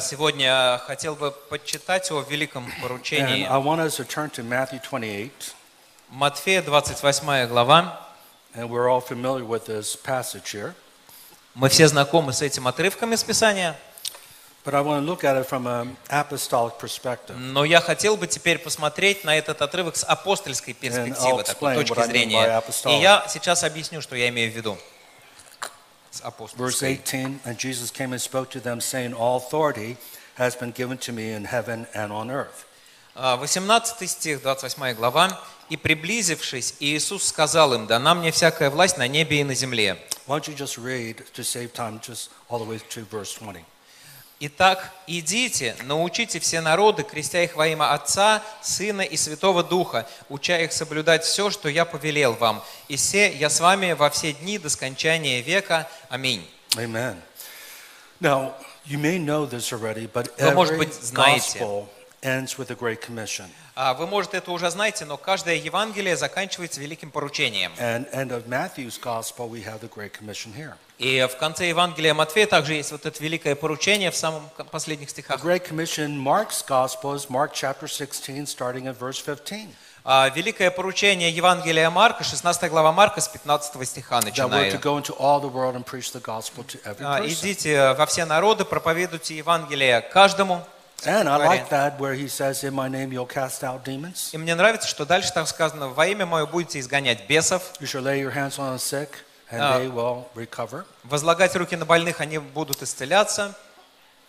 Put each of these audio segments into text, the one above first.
Сегодня хотел бы почитать о великом and поручении. I want us to turn to Matthew 28, Матфея, 28 глава. and we're all familiar with this passage here. Мы все знакомы с этим отрывком из Писания, But I want to look at it from an apostolic perspective. но я хотел бы теперь посмотреть на этот отрывок с апостольской перспективы, такой точки зрения. И я сейчас объясню, что я имею в виду. С Verse апостольской. 18, and Jesus came and spoke to them, saying, All authority has been given to me in heaven and on earth. А, 18 стих, 28 глава. «И приблизившись, Иисус сказал им, дана мне всякая власть на небе и на земле. Why don't you just read, to save time, just all the way to verse 20. Итак, идите, научите все народы, крестя их во имя Отца, Сына и Святого Духа, уча их соблюдать все, что я повелел вам. И все я с вами во все дни до скончания века. Аминь. Amen. Now, you may know this already, but Вы, может every быть, знаете. gospel ends with a great commission. А Вы, может, это уже знаете, но каждое Евангелие заканчивается великим поручением. And end of Matthew's gospel, we have the great commission here. И в конце Евангелия Матфея также есть вот это великое поручение в самом последних The стихах. great commission, Mark's gospel is Mark chapter 16, starting at verse 15. А Великое поручение Евангелия Марка, 16 глава Марка с 15 стиха every А. Идите во все народы, проповедуйте Евангелие каждому. And I Говоря. like that where he says, In my name you'll cast out demons. И мне нравится, что дальше так сказано, во имя мое будете изгонять бесов, You shall lay your hands on the sick, and they will recover. возлагать руки на больных, они будут исцеляться.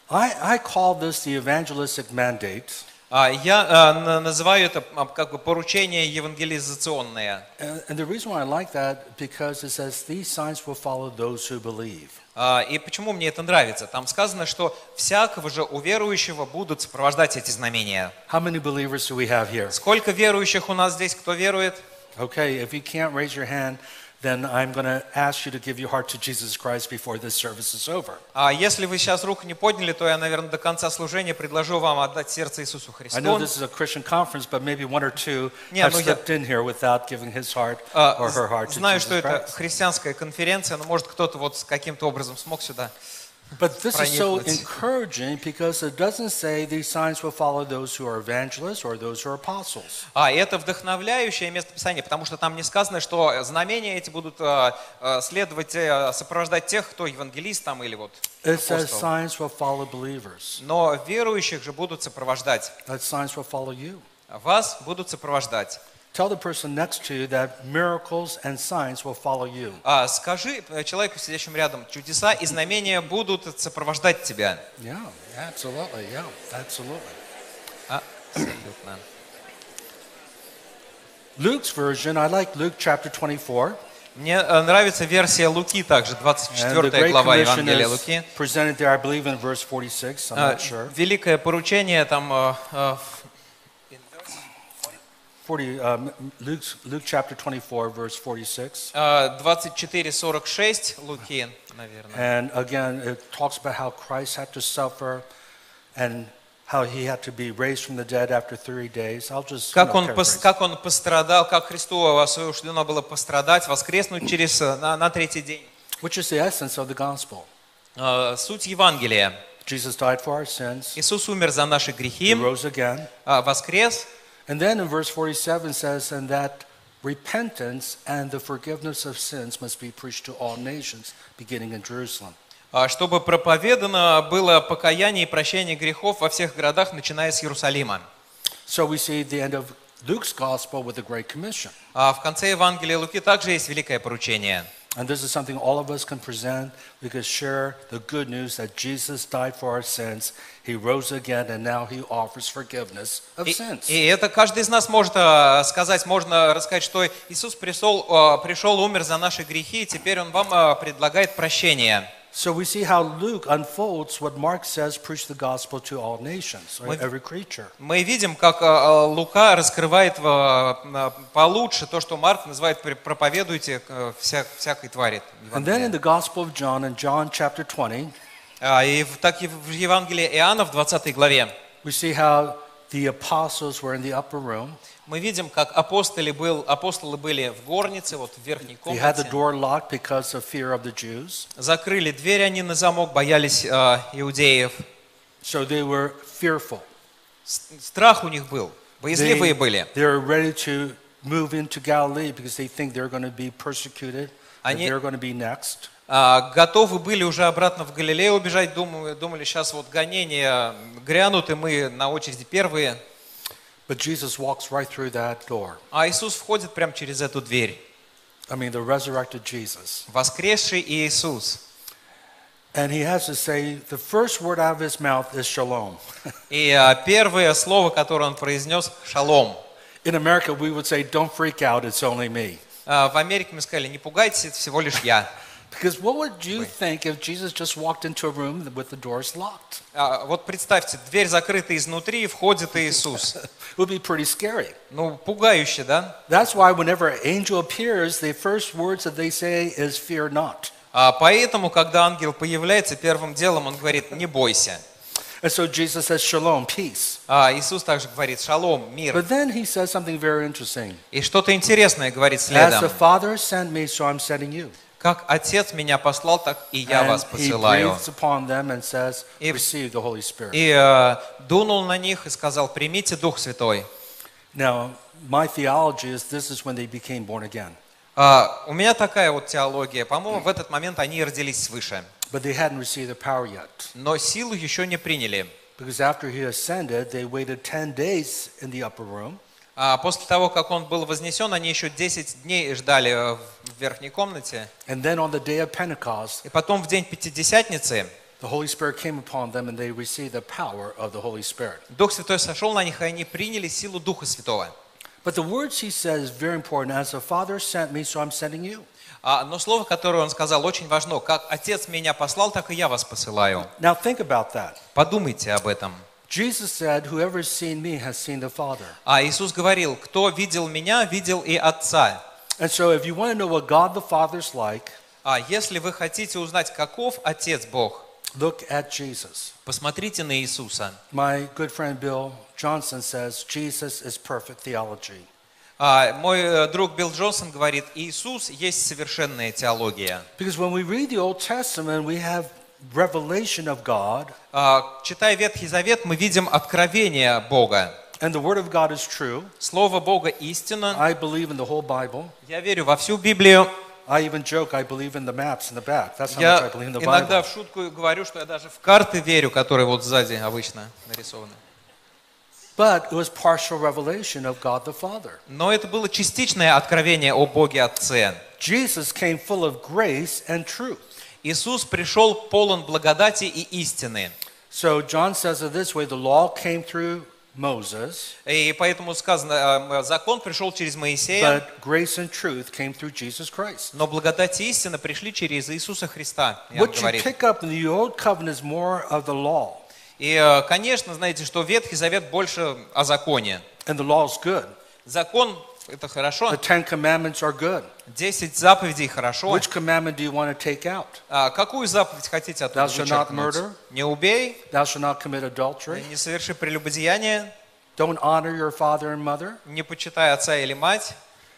I, I call this the evangelistic mandate. А, Я а, на- называю это а, как бы поручение евангелизационное. And, and the reason why I like that, because it says, These signs will follow those who believe. А, И почему мне это нравится? Там сказано, что всякого же уверующего будут сопровождать эти знамения. How many believers do we have here? Сколько верующих у нас здесь, кто верует? Okay, if you can't raise your hand, then I'm going to ask you to give your heart to Jesus Christ before this service is over. А если вы сейчас руку не подняли, то я, наверное, до конца служения предложу вам отдать сердце Иисусу I know Христу. this is a Christian conference, but maybe one or two Не, have ну я- slipped in here without giving his heart А, or her heart to Знаю, что Jesus это Christ. христианская конференция, но может кто-то вот каким-то образом смог сюда. But this is so encouraging because it doesn't say these signs will follow those who are evangelists or those who are apostles. А это вдохновляющее место Писания, потому что там не сказано, что знамения эти будут а, а, следовать, э, сопровождать тех, кто евангелист там или вот It says signs will follow believers. Но верующих же будут сопровождать. That signs will follow you. Вас будут сопровождать. Tell the person next to you that miracles and signs will follow you. А скажи э, человеку, сидящему рядом, чудеса и знамения будут сопровождать тебя. Yeah, absolutely. Yeah, absolutely. Абсолютно. Luke's version, I like Luke chapter 24. Мне э, нравится версия Луки также, And the 24 Great глава Евангелия Луки. presented there, I believe, in verse 46. I'm А, not sure. Великое поручение там э, э, 40, um, Luke's, Luke chapter 24, verse 46. э, 24-46 Луки, наверное. And again, it talks about how Christ had to suffer and how he had to be raised from the dead after three days. I'll just you Как know, он, пос- paraphrase. как он пострадал, как Христу суждено было пострадать, воскреснуть через, э, на, на третий день. which is the essence of the gospel. Э, Суть Евангелия. Jesus died for our sins. Иисус умер за наши He грехи, rose again. а, воскрес. And then in verse 47 says, and that repentance and the forgiveness of sins must be preached to all nations, beginning in Jerusalem. а, чтобы проповедано было покаяние и прощение грехов во всех городах, начиная с Иерусалима. So we see the end of Luke's gospel with the Great Commission. А в конце Евангелия Луки также есть великое поручение. And this is something all of us can present. We can share the good news that Jesus died for our sins. He rose again, and now he offers forgiveness of И, sins. и это каждый из нас может а, сказать, можно рассказать, что Иисус пришел, а, пришел, умер за наши грехи, и теперь Он вам а, предлагает прощение. So we see how Luke unfolds what Mark says preach the gospel to all nations, or every creature. Мы видим, как Лука раскрывает получше то, что Марк называет «Пр- проповедуйте вся- всякой твари. And then in Евангелия». the Gospel of John, in John chapter 20, А, И так и в Евангелии Иоанна в 20 главе we see how the apostles were in the upper room. Мы видим, как апостоли, был, апостолы были в горнице, вот в верхней They had the комнате. door locked because of fear of the Jews. Закрыли дверь они на замок, боялись э, иудеев. So they were fearful. Страх у них был. Боязливые They, были. they were ready to move into Galilee because they think they're going to be persecuted. that Они- they're going to be next. А, готовы были уже обратно в Галилею убежать, думаю, думали, сейчас вот гонения грянут, и мы на очереди первые. But Jesus walks right through that door. А Иисус входит прямо через эту дверь. I mean, the resurrected Jesus. Воскресший Иисус. And he has to say, the first word out of his mouth is shalom. И а, первое слово, которое он произнес, шалом. In America, we would say, don't freak out, it's only me. А, В Америке мы сказали, не пугайтесь, это всего лишь я. Because what would you think if Jesus just walked into a room with the doors locked? А, Вот представьте, дверь закрыта изнутри, и входит Иисус. It would be pretty scary. Ну, пугающе, да? That's why whenever an angel appears, the first words that they say is, fear not. А Поэтому, когда ангел появляется, первым делом он говорит, не бойся. And so Jesus says, shalom, peace. А Иисус также говорит, шалом, мир. But then he says something very interesting. И что-то интересное говорит As the следом. Father sent me, so I'm sending you. Как Отец меня послал, так и я вас посылаю. says, И-. И э, дунул на них и сказал, примите Дух Святой. Now, my theology is this is when they became born again. А, у меня такая вот теология. По-моему, в этот момент они родились свыше. But they hadn't received the power yet. Но силу еще не приняли. Because after he ascended, they waited 10 days in the upper room. А после того, как он был вознесен, они еще 10 дней ждали э, в верхней комнате. And then on the day of Pentecost, И потом в день Пятидесятницы the Holy Spirit came upon them and they received the power of the Holy Spirit. Дух Святой сошел на них, и они приняли силу Духа Святого. But the words he says is very important. As the Father sent me, so I'm sending you. А, но слово, которое он сказал, очень важно. Как Отец меня послал, так и я вас посылаю. Now think about that. Подумайте об этом. Jesus said, Whoever has seen me has seen the Father. А Иисус говорил, кто видел меня, видел и Отца. And so if you want to know what God the Father's like, А если вы хотите узнать, каков Отец Бог, look at Jesus. посмотрите на Иисуса. My good friend Bill Johnson says Jesus is perfect theology. А, мой э, друг Билл Джонсон говорит, Иисус есть совершенная теология. Because when we read the Old Testament, we have revelation of God, А, читая Ветхий Завет, мы видим откровение Бога. and the Word of God is true. Слово Бога истина. I believe in the whole Bible. Я верю во всю Библию. I even joke I believe in the maps in the back. That's how much I believe in the иногда Bible. в шутку говорю, что я даже в карты верю, которые вот сзади обычно нарисованы. But it was partial revelation of God the Father. Но это было частичное откровение о Боге Отце. Jesus came full of grace and truth. Иисус пришел полон благодати и истины. So John says it this way the law came through Moses, И поэтому сказано, э, закон пришел через Моисея, but grace and truth came through Jesus Christ. но благодать и истина пришли через Иисуса Христа, What you pick up in the Old Covenant is more of the law, И, э, конечно, знаете, что Ветхий Завет больше о законе. and the law is good. Закон – это The хорошо, Ten Commandments are good. десять заповедей – хорошо. Which commandment do you want to take out? А какую заповедь хотите оттуда Thou shalt not вычеркнуть? murder. Не убей, Thou shalt not commit adultery. не соверши прелюбодеяние, Don't honor your father and mother. не почитай отца или мать.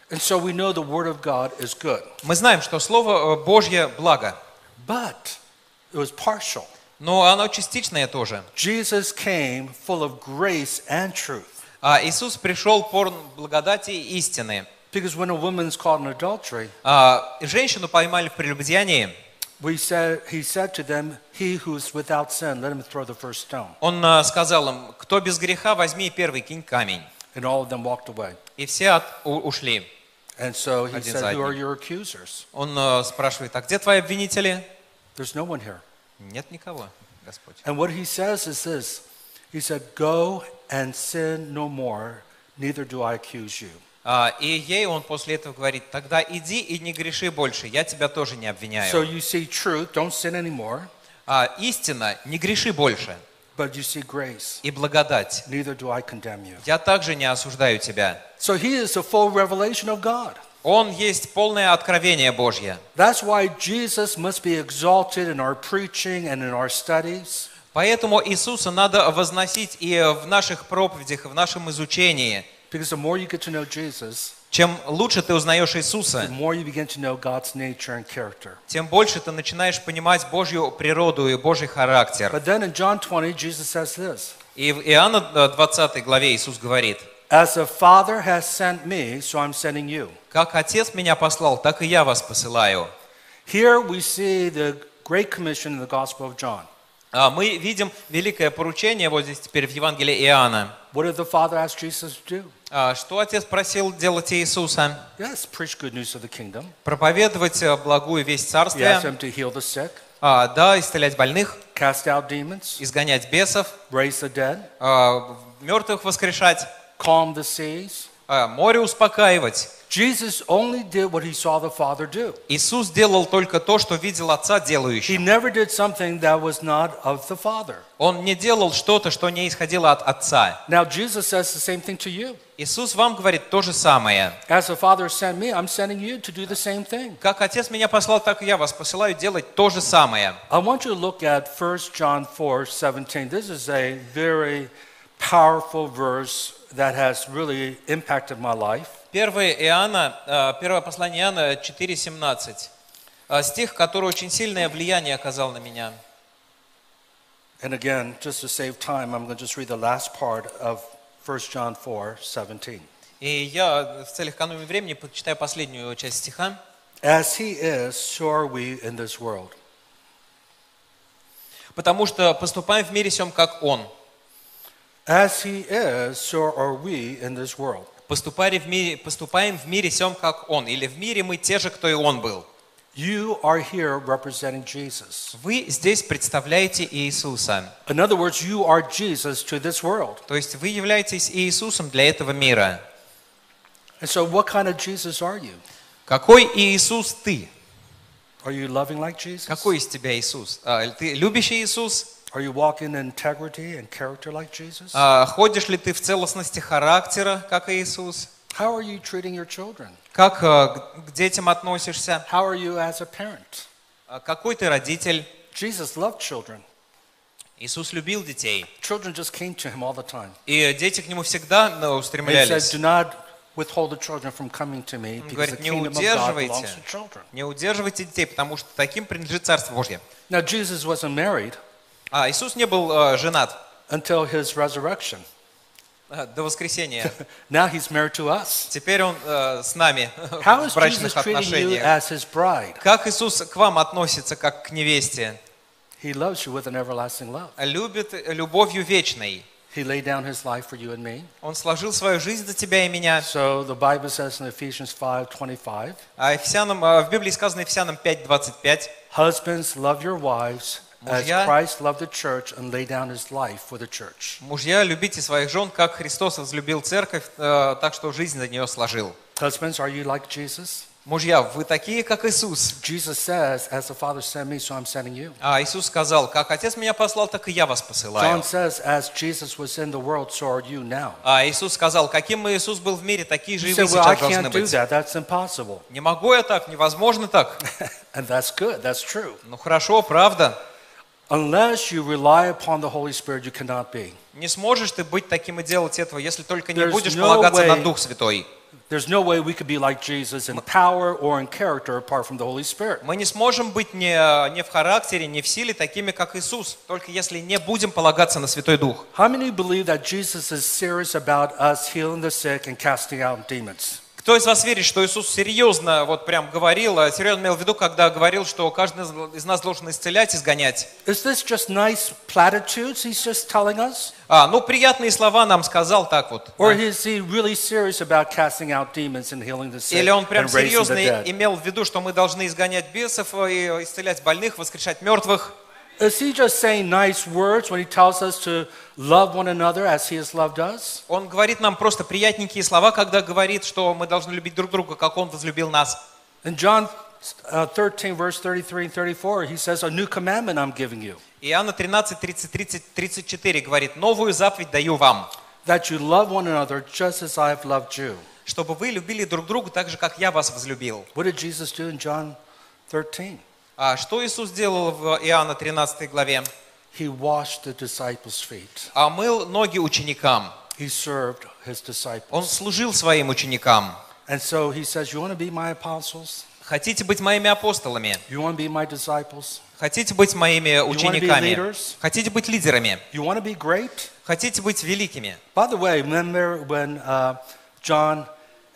And so we know the Word of God is good. Мы знаем, что Слово э, Божье – благо, But it was partial. но оно частичное тоже. Jesus came full of grace and truth. А Иисус пришел полон благодати истины. Because when a woman's caught in adultery, А, Женщину поймали в прелюбодеянии. we said, he said to them, He who is without sin, let him throw the first stone. Он а, сказал им, кто без греха, возьми первый, кинь камень. And all of them walked away. И все от- у- ушли. And so he Один said, Who are your accusers? Он а, спрашивает, а где твои обвинители? There's no one here. Нет никого, Господь. And what he says is this He said, Go and sin no more, neither do I accuse you. А, И ей он после этого говорит, тогда иди и не греши больше, я тебя тоже не So обвиняю. you see truth, don't sin anymore, А, Истина, не греши больше. but you see grace, И благодать, neither do I condemn you. я также не осуждаю тебя. So he is the full revelation of God. Он есть полное откровение Божье. That's why Jesus must be exalted in our preaching and in our studies. Поэтому Иисуса надо возносить и в наших проповедях, и в нашем изучении. Because the more you get to know Jesus, Чем лучше ты узнаешь Иисуса, тем больше ты начинаешь понимать Божью природу и Божий характер. But then in John 20, Jesus says this И в Иоанна э, 20 главе Иисус говорит, As the Father has sent me, so I'm sending you. «Как Отец меня послал, так и я вас посылаю». Here we see the Great Commission in the Gospel of John. А Мы видим великое поручение вот здесь теперь в Евангелии Иоанна. What did the Father ask Jesus to do? А Что Отец просил делать Иисуса? Yes, preach good news of the kingdom. Проповедовать э, благую весть He asked Царствия, him to heal the sick, а, да, исцелять больных, cast out demons, изгонять бесов, raise the dead, а, мертвых воскрешать, calm the seas. А, море успокаивать. Jesus only did what he saw the Father do. Иисус делал только то, что видел Отца He делающим. never did something that was not of the Father. Он не делал что-то, что не исходило от Отца. Now, Jesus says the same thing to you. Иисус вам говорит то же самое. As the Father sent me, I'm sending you to do the same thing. Как Отец меня послал, так и я вас посылаю делать то же самое. I want you to look at 1 John 4 17. This is a very powerful verse that has really impacted my life. 1 Иоанна, э, первое послание Иоанна 4,17. Э, Стих, который очень сильное влияние оказал на меня. And again, just to save time, I'm going to just read the last part of 1 John 4 17. И я в целях экономии времени почитаю последнюю часть стиха. As he is, so are we in this world. «Потому что поступаем в мире сем, как Он». As he is, so are we in this world. Поступали в мире, поступаем в мире сем, как Он. Или в мире мы те же, кто и Он был. You are here representing Jesus. Вы здесь представляете Иисуса. In other words, you are Jesus to this world. То есть вы являетесь Иисусом для этого мира. And so, what kind of Jesus are you? Какой Иисус ты? Are you loving like Jesus? Какой из тебя Иисус? А, Ты любящий Иисус? Are you walking in integrity and character like Jesus? А, Ходишь ли ты в целостности характера, как Иисус? How are you treating your children? Как а, к детям относишься? How are you as a parent? А, Какой ты родитель? Jesus loved children. Иисус любил детей. Children just came to him all the time. И дети к нему всегда ну, And he said, устремлялись. Do not withhold the children from coming to me because говорит, the «Не kingdom of God удерживайте». belongs to children. Не удерживайте детей, потому что таким принадлежит Царство Божье. Now, Jesus wasn't married А Иисус не был э, женат until his resurrection. э, до воскресения. Now he's married to us. Теперь он э, с нами How в is Jesus брачных treating you отношениях. as his bride? Как Иисус к вам относится, как к невесте? He loves you with an everlasting love. Любит любовью вечной. He laid down his life for you and me. Он сложил свою жизнь за тебя и меня. So the Bible says in Ephesians 5:25, А Ефесянам, э, в Библии сказано Ефесянам 5.25. husbands love your wives Мужья- Christ loved the church and laid down his life for the church. Мужья, любите своих жен, как Христос возлюбил церковь, э, так что жизнь за нее сложил. Husbands, are you like Jesus? Мужья, вы такие, как Иисус. Jesus says, as the Father sent me, so I'm sending you. А Иисус сказал, как Отец меня послал, так и я вас посылаю. А Иисус сказал, каким Иисус был в мире, такие же и вы сейчас должны быть. Не могу я так, невозможно так. And that's good. That's true. Ну хорошо, правда. Unless you rely upon the Holy Spirit, you cannot be. Не сможешь ты быть таким и делать этого, если только не There's будешь no полагаться на way- Дух Святой. There's no way we could be like Jesus in power or in character apart from the Holy Spirit. Мы не сможем быть не, не в характере, не в силе такими, как Иисус, только если не будем полагаться на Святой Дух. How many believe that Jesus is serious about us healing the sick and casting out demons? Кто из вас верит, что Иисус серьезно вот прям говорил, а серьезно имел в виду, когда говорил, что каждый из- нас должен исцелять, изгонять? Is this just nice platitudes he's just telling us? А, ну, приятные слова нам сказал так вот. Or is he really serious about casting out demons and healing the sick Или он прям серьезно имел в виду, что мы должны изгонять бесов и исцелять больных, воскрешать мертвых? Is he just saying nice words when he tells us to love one another as he has loved us? Он говорит нам просто приятненькие слова, когда говорит, что мы должны любить друг друга, как Он возлюбил нас. In John uh, 13, verse 33 and 34, he says, A new commandment I'm giving you, Иоанна 13, 30, 30, 34 говорит, «Новую заповедь даю вам, that you love one another just as I have loved you. чтобы вы любили друг друга так же, как я вас возлюбил». What did Jesus do in John 13? А что Иисус делал в Иоанна 13 главе? he washed the disciples' feet. а мыл ноги ученикам. He served his Он disciples. служил своим ученикам. And so he says, You want to be my apostles? Хотите быть моими апостолами? You want to be my disciples? Хотите быть моими учениками? Хотите быть лидерами? You want to be great? Хотите быть великими? By the way, remember when uh, John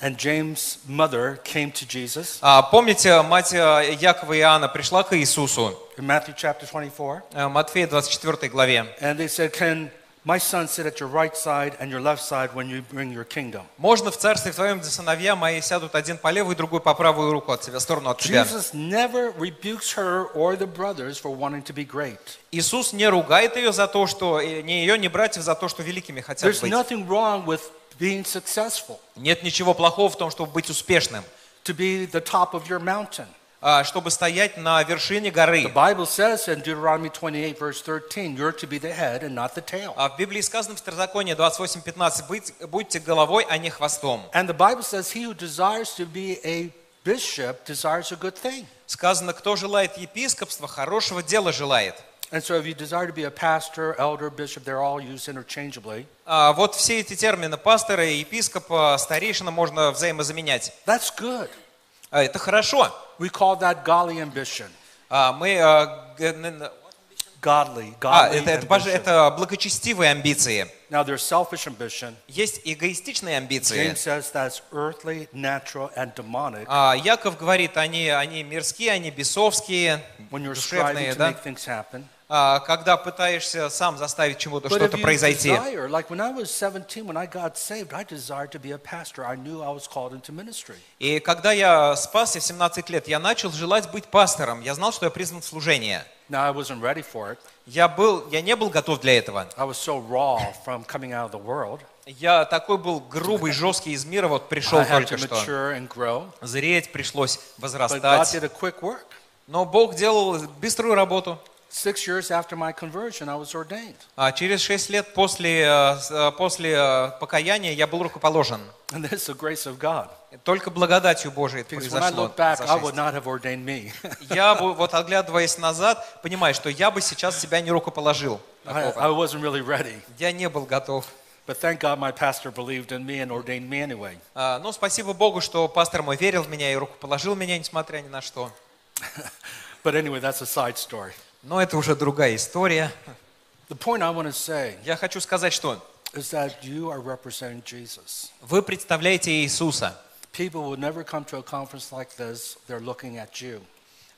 and James' mother came to Jesus А, Помните, мать э, Якова и Иоанна пришла к Иисусу, in Matthew chapter 24? э, Матфея 24 главе. And they said, Can my son sit at your right side and your left side when you bring your kingdom? Можно в царстве твоем, где сыновья мои сядут один по левую, другой по правую руку от тебя, сторону от тебя. Jesus never rebukes her or the brothers for wanting to be great. Иисус не ругает ее за то, что, э, ни ее, ни братьев за то, что великими хотят There's быть. nothing wrong with being successful, Нет ничего плохого в том, чтобы быть успешным, to be the top of your mountain. а, чтобы стоять на вершине The горы. Bible says in Deuteronomy 28, verse 13, you're to be the head and not the tail. А в Библии сказано в Второзаконии 28.15, «Быть- будьте головой, а не хвостом. And the Bible says, He who desires to be a bishop desires a good thing. Сказано, кто желает епископства, хорошего дела желает. And so, if you desire to be a pastor, elder, bishop, they're all used interchangeably. А, Вот все эти термины пастора, епископа, старейшина можно взаимозаменять. That's good. А, Это хорошо. We call that godly ambition. А, Мы, а, н- Godly, а, godly это, это, ambition. это благочестивые амбиции. Now, there's selfish ambition. Есть эгоистичные амбиции. James says that's earthly, natural, and demonic. А, Яков говорит, они, они мирские, они бесовские, When you're душевные, to да? make things happen. А, Когда пытаешься сам заставить чему-то что-то произойти. desire, like when I was 17, when I got saved, I desired to be a pastor. I knew I was called into ministry. И когда я спасся в 17 лет, я начал желать быть пастором. Я знал, что я призван в служение. Now I wasn't ready for it. Я, был, я не был готов для этого. I was so raw from coming out of the world. Я такой был грубый, жесткий из мира, вот пришел I только что. Зреть пришлось, возрастать. Но Бог делал быструю работу. Six years after my conversion, I was ordained. А через шесть лет после, э, э, после э, покаяния я был рукоположен. And this is the grace of God. Только благодатью Божией это произошло. Я бы, вот оглядываясь назад, понимаю, что я бы сейчас себя не рукоположил. I, такого. I wasn't really ready. Я не был готов. But thank God my pastor believed in me and ordained me anyway. А, Но спасибо Богу, что пастор мой верил в меня и рукоположил меня, несмотря ни на что. But anyway, that's a side story. Но это уже другая история. The point I want to say Я хочу сказать, что is that you are representing Jesus. вы представляете Иисуса. People will never come to a conference like this, they're looking at you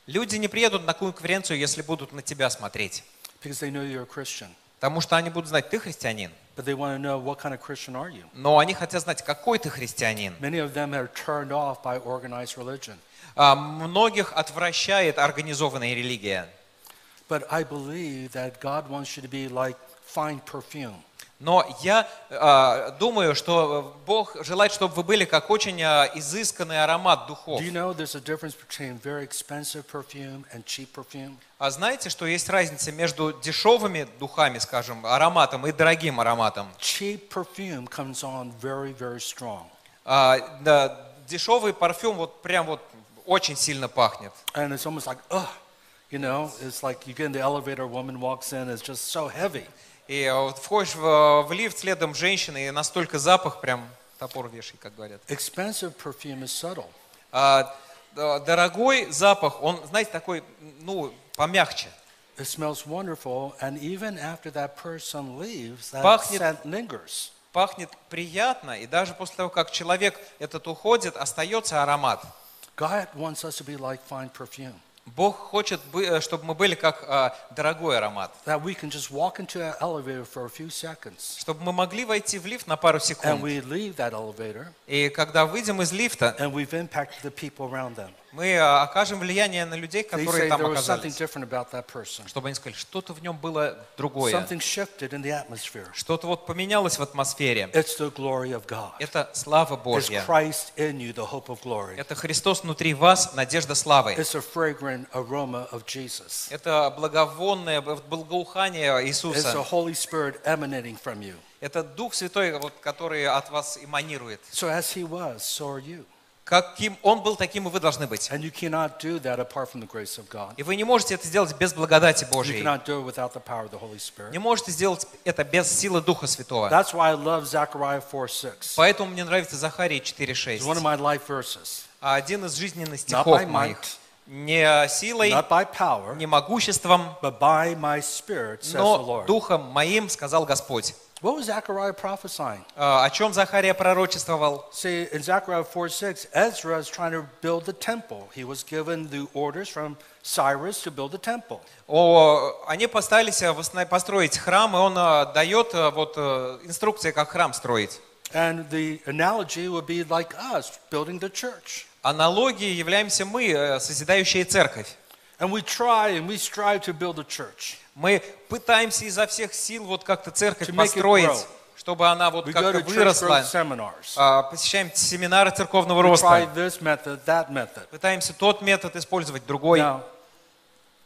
Люди не приедут на конференцию, если будут на тебя смотреть. because they know you're a Christian. Потому что они будут знать, ты христианин. But they want to know what kind of Christian are you? Но они хотят знать, какой ты христианин. Many of them are turned off by organized religion. А, Многих отвращает организованная религия. But I believe that God wants you to be like fine perfume. Но я а, думаю, что Бог желает, чтобы вы были как очень а, изысканный аромат духов. Do you know there's a difference between very expensive perfume and cheap perfume? А знаете, что есть разница между дешевыми духами, скажем, ароматом и дорогим ароматом? Cheap perfume comes on very, very. А, да, дешевый парфюм вот прям вот очень сильно пахнет. And it's almost like, ugh, you know, it's like you get in the elevator, a woman walks in, it's just so heavy. И а, входишь в, в лифт следом женщины, и настолько запах прям топор вешай, как говорят. Expensive perfume is subtle. А, дорогой запах, он, знаете, такой, ну, помягче. It smells wonderful, and even after that person leaves, that Пахнет- scent lingers. Пахнет приятно, и даже после того, как человек этот уходит, остается аромат. God wants us to be like fine perfume. Бог хочет, э, чтобы мы были как а, дорогой аромат. Чтобы мы могли войти в лифт на пару секунд. И когда выйдем из лифта, мы а, окажем влияние на людей, которые там оказались. Чтобы они сказали, что-то в нем было другое. Что-то вот поменялось в атмосфере. Это слава Божья. Это Христос внутри вас, надежда славы. Это благовонное благоухание Иисуса. Это Дух Святой, который от вас эманирует. So as he was, so are you. Каким Он был, таким и вы должны быть. И вы не можете это сделать без благодати Божьей. Не можете сделать это без силы Духа Святого. That's why I love Zechariah 4 6. Поэтому мне нравится Захария It's one of 4.6. my life verses. А Один из жизненных стихов моих. Не силой, power, не могуществом, но. Духом моим, сказал Господь. What was Zechariah prophesying? А, О чем Захария пророчествовал? See, in Zechariah 4 6, Ezra is trying to build the temple. He was given the orders from Cyrus to build the temple. О, они постарались э, восна- построить храм, и он э, дает э, вот э, инструкции, как храм строить. And the analogy would be like us building the church. Аналогией являемся мы, э, созидающие церковь. And we try and we strive to build a church. Мы пытаемся изо всех сил вот как-то церковь построить, чтобы она вот как-то выросла. А, Посещаем семинары церковного роста. Пытаемся тот метод использовать, другой.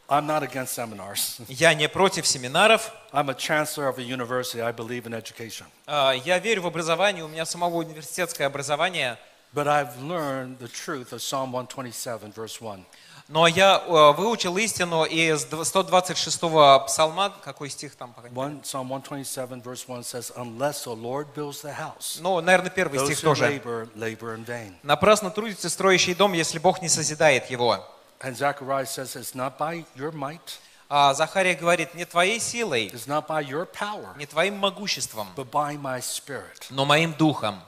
I'm not against seminars. Я не против семинаров. I'm a chancellor of a university. I believe in education. А, Я верю в образование, у меня самого университетское образование. But I've learned the truth of Psalm 127, verse 1. Но я э, выучил истину из 126-го псалма, какой стих там? Psalm 127, verse 1 says, Unless the Lord builds the house, Ну, наверное, первый стих тоже. labor, labor in vain. Напрасно трудится строящий дом, если Бог не созидает его. And Zechariah says, It's not by your might, А Захария говорит, не твоей силой, power, не твоим могуществом, spirit. но моим духом.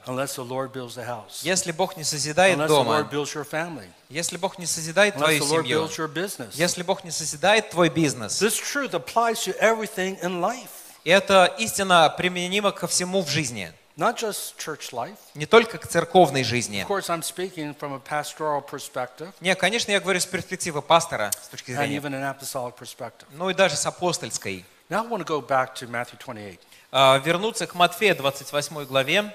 Если Бог не созидает дома, если Бог не созидает твою семью, если Бог не созидает твой бизнес, эта истина применима ко всему в жизни, not just church life. не только к церковной жизни. Of course, I'm speaking from a pastoral perspective Не, конечно, я говорю с перспективы пастора, с точки and зрения, even an apostolic perspective. ну и даже с апостольской. Now I want to go back to Matthew 28. А, Вернуться к Матфея 28 главе.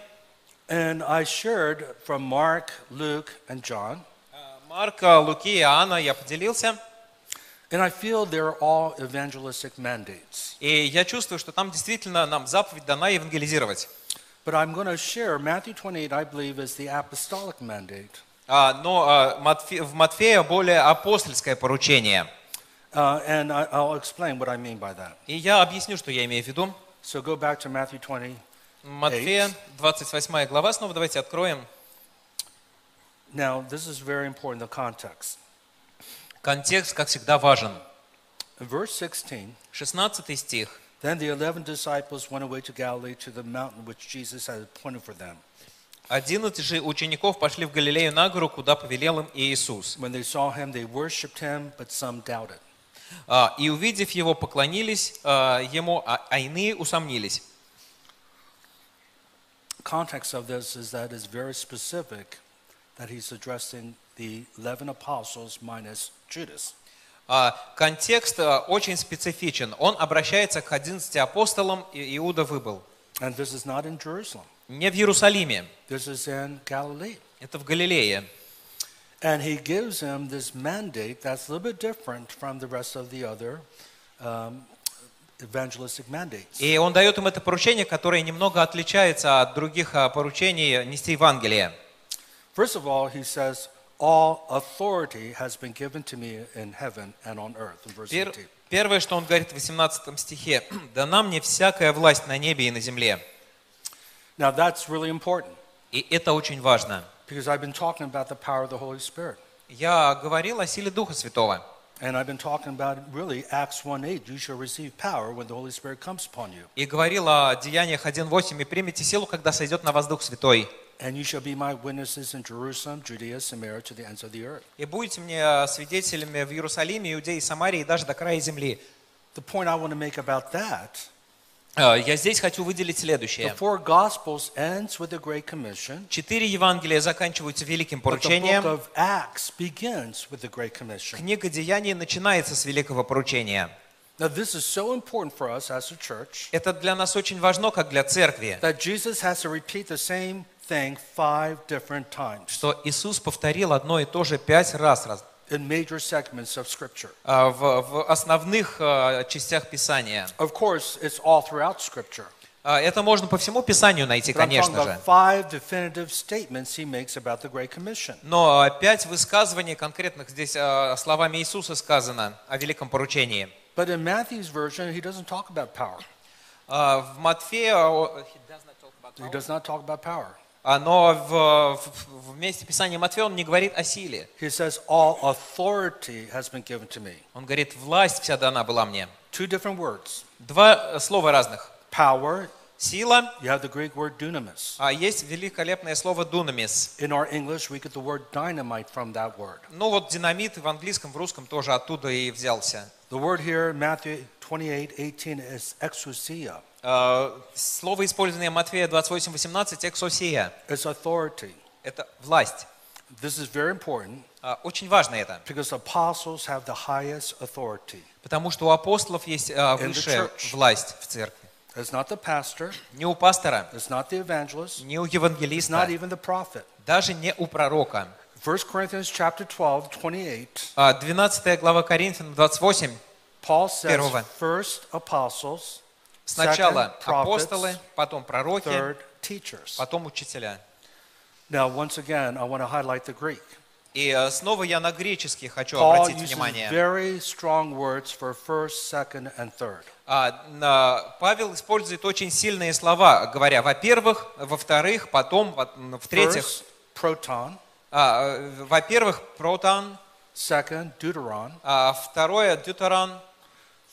And I shared from Mark, Luke, and John. А, Марка, Луки, Иоанна я поделился. And I feel they're all evangelistic mandates. И я чувствую, что там действительно нам заповедь дана евангелизировать. But I'm going to share Matthew 28, I believe, is the apostolic mandate. А, Но а, Матфе- в Матфея более апостольское поручение. Uh, and I, I'll explain what I mean by that. И я объясню, что я имею в виду. So go back to Matthew 20. Матфея, 28 глава, снова давайте откроем. Now, this is very important, the context. Контекст, как всегда, важен. Verse 16, 16 стих. then the eleven disciples went away to Galilee to the mountain which Jesus had appointed for them. Одиннадцать же учеников пошли в Галилею на гору, куда повелел им Иисус. When they saw him, they worshipped him, but some doubted. А, И увидев его, поклонились а, ему, а а иные усомнились. Context of this is that it's very specific that he's addressing the 11 apostles minus Judas. А, Контекст а, очень специфичен. Он обращается к 11 апостолам, и Иуда выбыл. And this is not in Jerusalem. Не в Иерусалиме, This is in Galilee. это в Галилее. And he gives him this mandate that's a little bit different from the rest of the other um, evangelistic mandates. И он дает им это поручение, которое немного отличается от других а, поручений нести Евангелие. First of all, he says, All authority has been given to me in heaven and on earth, in verse Пер- 18. Первое, что он говорит в 18 стихе, «Дана мне всякая власть на небе и на земле». Now, that's really important И это очень важно. because I've been talking about the power of the Holy Spirit. Я говорил о силе Духа Святого. And I've been talking about really Acts 1 8. You shall receive power when the Holy Spirit comes upon you. И говорил о Деяниях 1.8. «И примите силу, когда сойдет на вас Дух Святой. And you shall be my witnesses in Jerusalem, Judea, Samaria, to the ends of the earth. И будете мне свидетелями в Иерусалиме, Иудее, Самарии и даже до края земли». The point I want to make about that Э, Я здесь хочу выделить the следующее. four Gospels ends with the Great Commission, Четыре Евангелия заканчиваются великим but the book поручением. of Acts begins with the Great Commission. Книга Деяний начинается с великого поручения. Now, this is so important for us as a church Это для нас очень важно, как для церкви, that Jesus has to repeat the same thing five different times что Иисус повторил одно и то же пять раз раз, in major segments of Scripture. а, в, в основных а, частях Писания. Of course, it's all throughout Scripture. А, Это можно по всему Писанию найти, конечно же. Но а, пять высказываний конкретных здесь а, словами Иисуса сказано о великом поручении. But in Matthew's version, he doesn't talk about power. А, В Матфея, He does not talk about power. Но в, в, в месте Писания Матфея он не говорит о силе. He says, All authority has been given to me. Он говорит, власть вся дана была мне. Two different words Два э, слова разных. power, Сила, you have the Greek word dunamis. а есть великолепное слово дунамис. In our English, we get the word dynamite from that word. Ну вот динамит в английском, в русском тоже оттуда и взялся. The word here Matthew 28 18 is exousia, Слово, использованное Матфея 28-18, эксосия. it's authority. Это власть. This is very important А, Очень важно это, because apostles have the highest authority. потому что у апостолов есть а, the высшая власть в церкви. It's not the pastor, Не у пастора, it's not the evangelist, не у it's not евангелиста, even the prophet. даже не у пророка. 1 Corinthians chapter 12, 28, А, 12 глава Коринфянам 28. Paul says Первого. first apostles, Сначала апостолы, потом пророки, потом учителя. Now, once again, I want to highlight the Greek. И э, снова я на греческий хочу Paul обратить внимание. very strong words for first, second, and third. А, Павел использует очень сильные слова, говоря, во-первых, во-вторых, потом, в-третьих. А, э, во-первых, протан, Second, deuteron. а, второе, дютеран,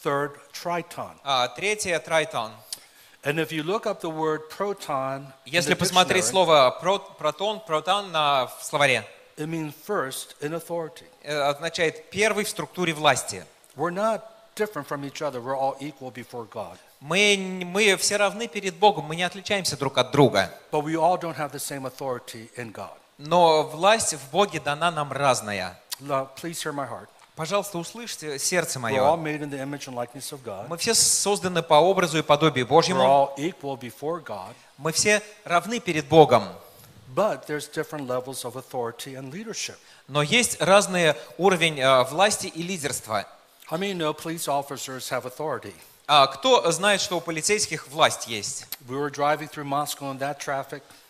Third, triton. а, третье, трайтон. And if you look up the word proton, Если посмотреть слово про- протон, протан на, в словаре, it means first in authority. э, означает первый в структуре власти. We're not different from each other. We're all equal before God. Мы, мы все равны перед Богом, мы не отличаемся друг от друга. But we all don't have the same authority in God. Но власть в Боге дана нам разная. Now, please hear my heart. Пожалуйста, услышьте сердце мое. Мы все созданы по образу и подобию Божьему. Мы все равны перед Богом. Но есть разный уровень э, власти и лидерства. А кто знает, что у полицейских власть есть?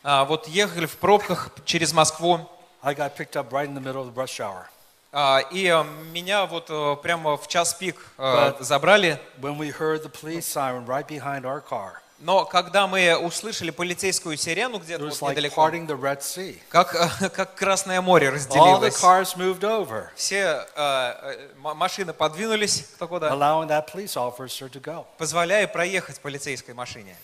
А, вот ехали в пробках через Москву, I got picked up right in the middle of the rush hour. А, и э, меня вот э, прямо в час пик э, забрали. Но когда мы услышали полицейскую сирену где-то вот недалеко, как, как Красное море разделилось. Все э, машины подвинулись кто куда, позволяя проехать полицейской машине.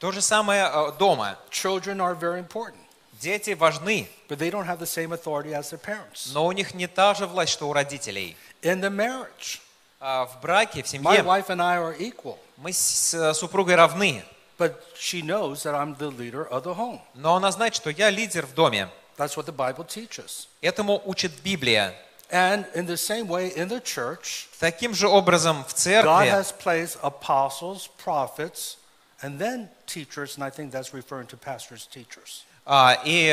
То же самое дома. Children are very important, Дети важны, but they don't have the same authority as their parents. но у них не та же власть, что у родителей. In the marriage, А в браке, в my семье wife and I are equal, мы с э, супругой равны. but she knows that I'm the leader of the home. Но она знает, что я лидер в доме. That's what the Bible teaches. Этому учит Библия. And in the same way, in the church, Таким же образом в God церкви has placed apostles, prophets, and then teachers, and I think that's referring to pastors, teachers. А, и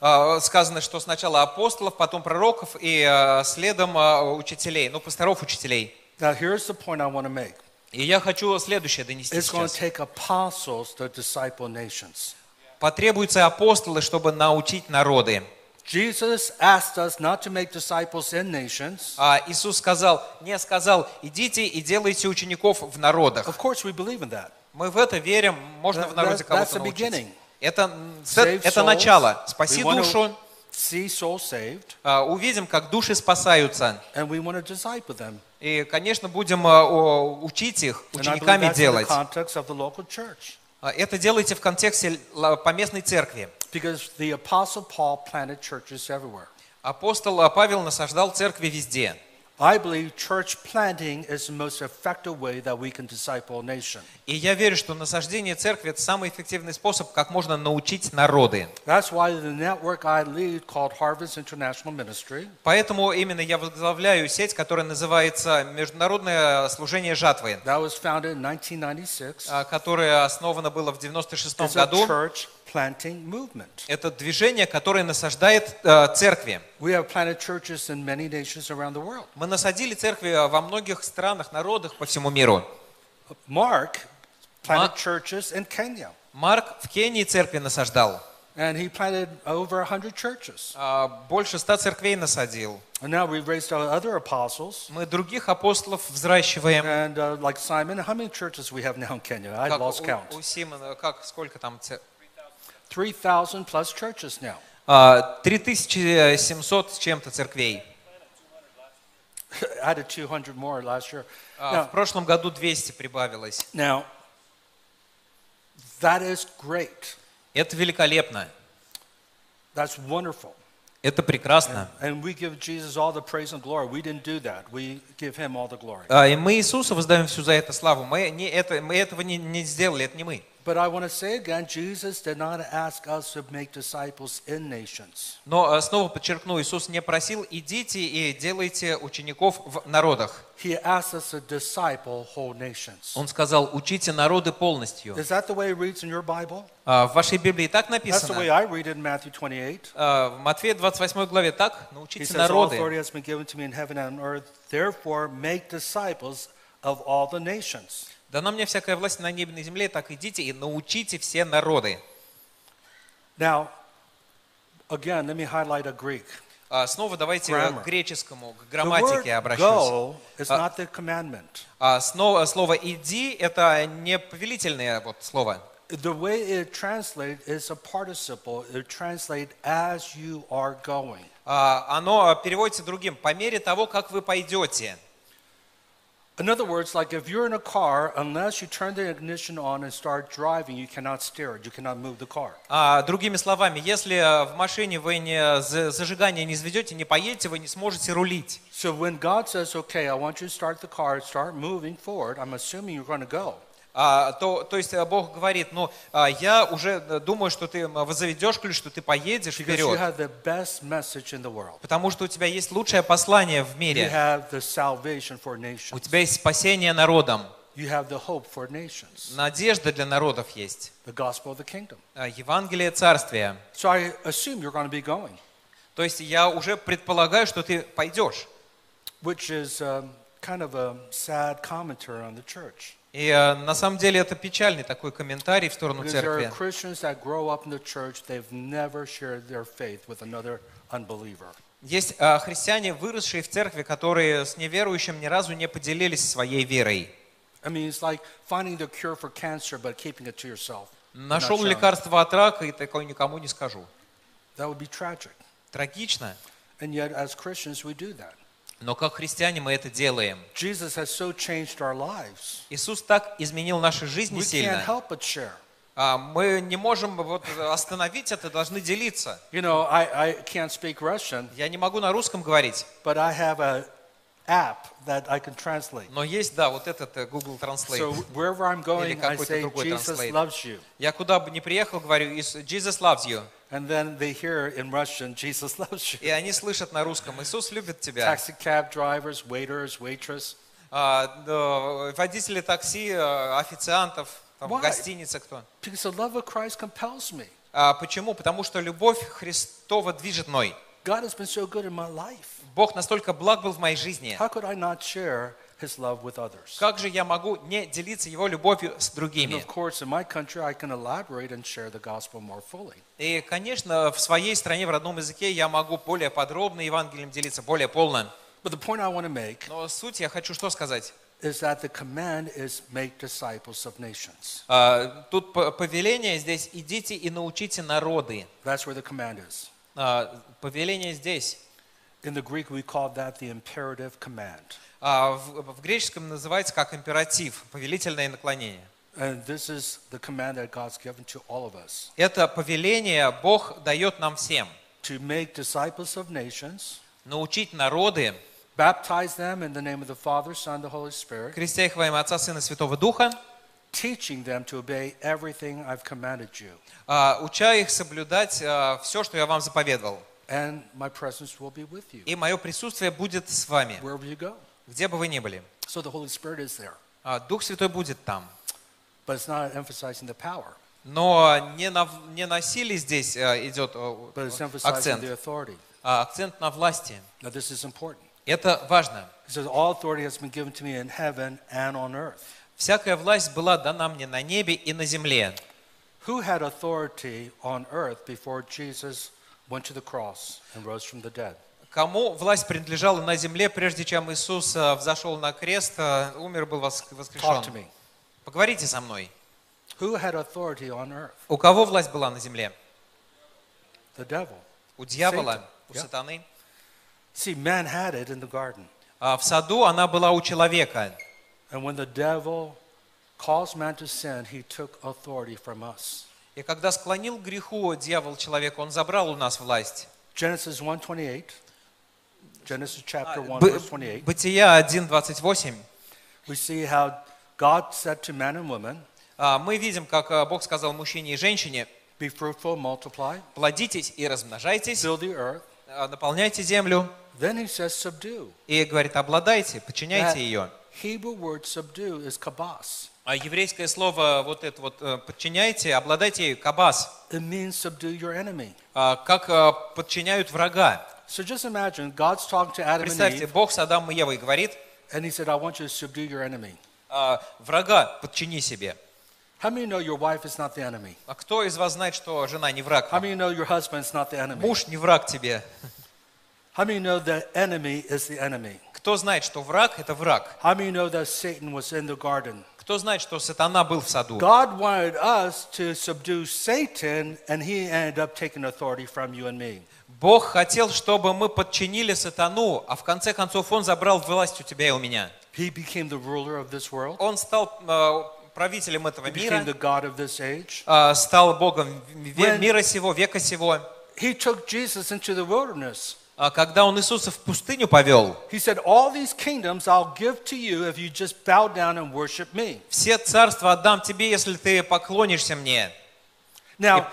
а, сказано, что сначала апостолов, потом пророков и э, следом а, учителей, ну, пасторов учителей. Now, here's the point I want to make. И я хочу следующее донести It's going to сейчас. take apostles to disciple nations. Потребуются апостолы, чтобы научить народы. Jesus asked us not to make disciples in nations. А Иисус сказал, не сказал, идите и делайте учеников в народах. Of course, we believe in that. Мы в это верим, можно That- в народе кого-то научить. Это, это начало. Спаси душу, а, увидим, как души спасаются. И, конечно, будем а, учить их, учениками делать. А, Это делайте в контексте поместной церкви. Апостол Павел насаждал церкви везде. I believe church planting is the most effective way that we can disciple a nation. И я верю, что насаждение церкви – это самый эффективный способ, как можно научить народы. That's why the network I lead called Harvest International Ministry Поэтому именно я возглавляю сеть, которая называется Международное служение жатвы, that was founded in 1996 а, которое основано было в 96 is a году. church planting movement. Это движение, которое насаждает э, церкви. We have planted churches in many nations around the world. Мы насадили церкви во многих странах, народах по всему миру. Mark planted churches in Kenya. Марк в Кении церкви насаждал. And he planted over 100 churches. А, Больше ста церквей насадил. And now we've raised out other apostles. Мы других апостолов взращиваем. And uh, like Simon, how many churches we have now in Kenya? I lost count. у Симона, как, сколько там? цер- 3,000 plus churches now. А, 3700 с чем-то церквей. Added 200 more last year. А, Now, В прошлом году 200 прибавилось. now, that is great. Это великолепно. That's wonderful. Это прекрасно. And we give Jesus all the praise and glory. We didn't do that. We give him all the glory. А, И мы Иисусу воздаем всю за это славу. Мы, не это, мы этого не, не сделали, это не мы. But I want to say again, Jesus did not ask us to make disciples in nations. Но а, снова подчеркну, Иисус не просил, идите и делайте учеников в народах. He asked us to disciple whole nations. Он сказал, учите народы полностью. Is that the way it reads in your Bible? А, В вашей Библии так That's the way написано. I read it in Matthew 28. А, В Матфея 28 главе так, научите народы. has been given to me in heaven and on earth. Therefore, make disciples of all the nations. Дана мне всякая власть на небе и на земле, так идите и научите все народы. Now, again, let me highlight a Greek. А, Снова давайте Grammar. к греческому, к грамматике обращусь. commandment. А, Снова слово «иди» — это не повелительное вот слово. The way it translates is a participle. It translates as you are going. Оно переводится другим. По мере того, как вы пойдете. In other words, like if you're in a car, unless you turn the ignition on and start driving, you cannot steer it. You cannot move the car. А, Другими словами, если э, в машине вы не за- зажигание не заведете, не поедете, вы не сможете рулить. So when God says, okay, I want you to start the car, start moving forward, I'm assuming you're going to go. А, то, то есть э, Бог говорит, ну, а, я уже э, думаю, что ты м, заведешь ключ, что ты поедешь вперед. Потому что у тебя есть лучшее послание в мире. У тебя есть спасение народам. You have the hope for nations. Надежда для народов есть. The gospel of the kingdom. А, Евангелие Царствия. So I assume you're going to be going, То есть я уже предполагаю, что ты пойдешь. which is um, kind of a sad commentary on the church. И э, на самом деле это печальный такой комментарий в сторону церкви. Есть э, христиане, выросшие в церкви, которые с неверующим ни разу не поделились своей верой. Нашел лекарство от рака и такое никому не скажу. Трагично, And yet, as Christians, we do that. Но как христиане мы это делаем. Иисус так изменил наши жизни сильно. А, Мы не можем вот остановить это, должны делиться. You know, I, I can't speak Russian, Я не могу на русском говорить, but I have a app that I can translate. но есть, да, вот этот э, Google Translate. So wherever I'm going, I какой-то say, другой Jesus translate. loves you. Я куда бы ни приехал, говорю, «Ис- Jesus loves you. And then they hear in Russian, Jesus loves you. И они слышат на русском, Иисус любит тебя. Taxi cab drivers, waiters, waitress. А, водители такси, э, официантов, там, в гостинице кто. Because the love of Christ compels me. А почему? Потому что любовь Христова движет мной. God has been so good in my life. Бог настолько благ был в моей жизни. How could I not share his love with others? Как же я могу не делиться Его любовью с And другими? of course, in my country, I can elaborate and share the gospel more fully. И, конечно, в своей стране, в родном языке я могу более подробно Евангелием делиться, более полно. But the point I want to make Но суть я хочу что сказать. is that the command is make disciples of nations. А, Тут по- повеление здесь «идите и научите народы». That's where the command is. А, Повеление здесь. In the Greek, we call that the imperative command. А, В в греческом называется как императив, повелительное наклонение. And this is the command that God's given to all of us Это повеление Бог дает нам всем. to make disciples of nations, Научить народы, baptize them in the name of the Father, Son, the Holy Spirit, крестя их во имя Отца, Сына, Святого Духа, teaching them to obey everything I've commanded you. а, уча их соблюдать все, что я вам заповедовал. And my presence will be with you И мое присутствие будет с вами, wherever you go. где бы вы ни были. So the Holy Spirit is there. А, Дух Святой будет там. But it's not emphasizing the power, Но не на, не на силе здесь э, идет э, but it's emphasizing акцент, the authority. а акцент на власти. Now, this is important. Это важно. He says, All authority has been given to me in heaven and on earth. Всякая власть была дана мне на небе и на земле. Who had authority on earth before Jesus went to the cross and rose from the dead? Кому власть принадлежала на земле, прежде чем Иисус э, взошел на крест, э, умер, был воск- Talk to воскрешен? me. Поговорите со мной. Who had authority on earth? У кого власть была на земле? The devil. У дьявола, Satan. у Yeah. сатаны. See, man had it in the garden. А в саду она была у человека. And when the devil caused man to sin, he took authority from us. И когда склонил к греху дьявол человека, он забрал у нас власть. Genesis 1:28. Genesis chapter 1 Бы- verse 28. Бытия 1.28. We see how God said to man and woman, А, Мы видим, как а, Бог сказал мужчине и женщине, "Be fruitful, multiply, плодитесь и размножайтесь, fill the earth." а, наполняйте землю. Then he says subdue. И говорит, обладайте, That подчиняйте ее. Hebrew word subdue is kabas. А еврейское слово вот это вот э, подчиняйте, обладайте ею, кабас, It means subdue your enemy. А, как а, подчиняют врага. So just imagine God's talking to Adam and Представьте, Eve, Бог с Адамом и Евой говорит, and he said, I want you to subdue your enemy. а, врага подчини себе. How many know your wife is not the enemy? А кто из вас знает, что жена не враг? How many know your husband is not the enemy? Муж не враг тебе. How many know the enemy is the enemy? Кто знает, что враг – это враг? How many know that Satan was in the garden? Кто знает, что сатана был в саду? God wanted us to subdue Satan, and he ended up taking authority from you and me. Бог хотел, чтобы мы подчинили сатану, а в конце концов он забрал власть у тебя и у меня. He became the ruler of this world. Он стал э, правителем этого мира, the God of this age. э, стал Богом мира сего, века сего. He took Jesus into the wilderness. А Когда он Иисуса в пустыню повел, He said, All these kingdoms I'll give to you if you just bow down and worship me. все царства отдам тебе, если ты поклонишься мне. Now,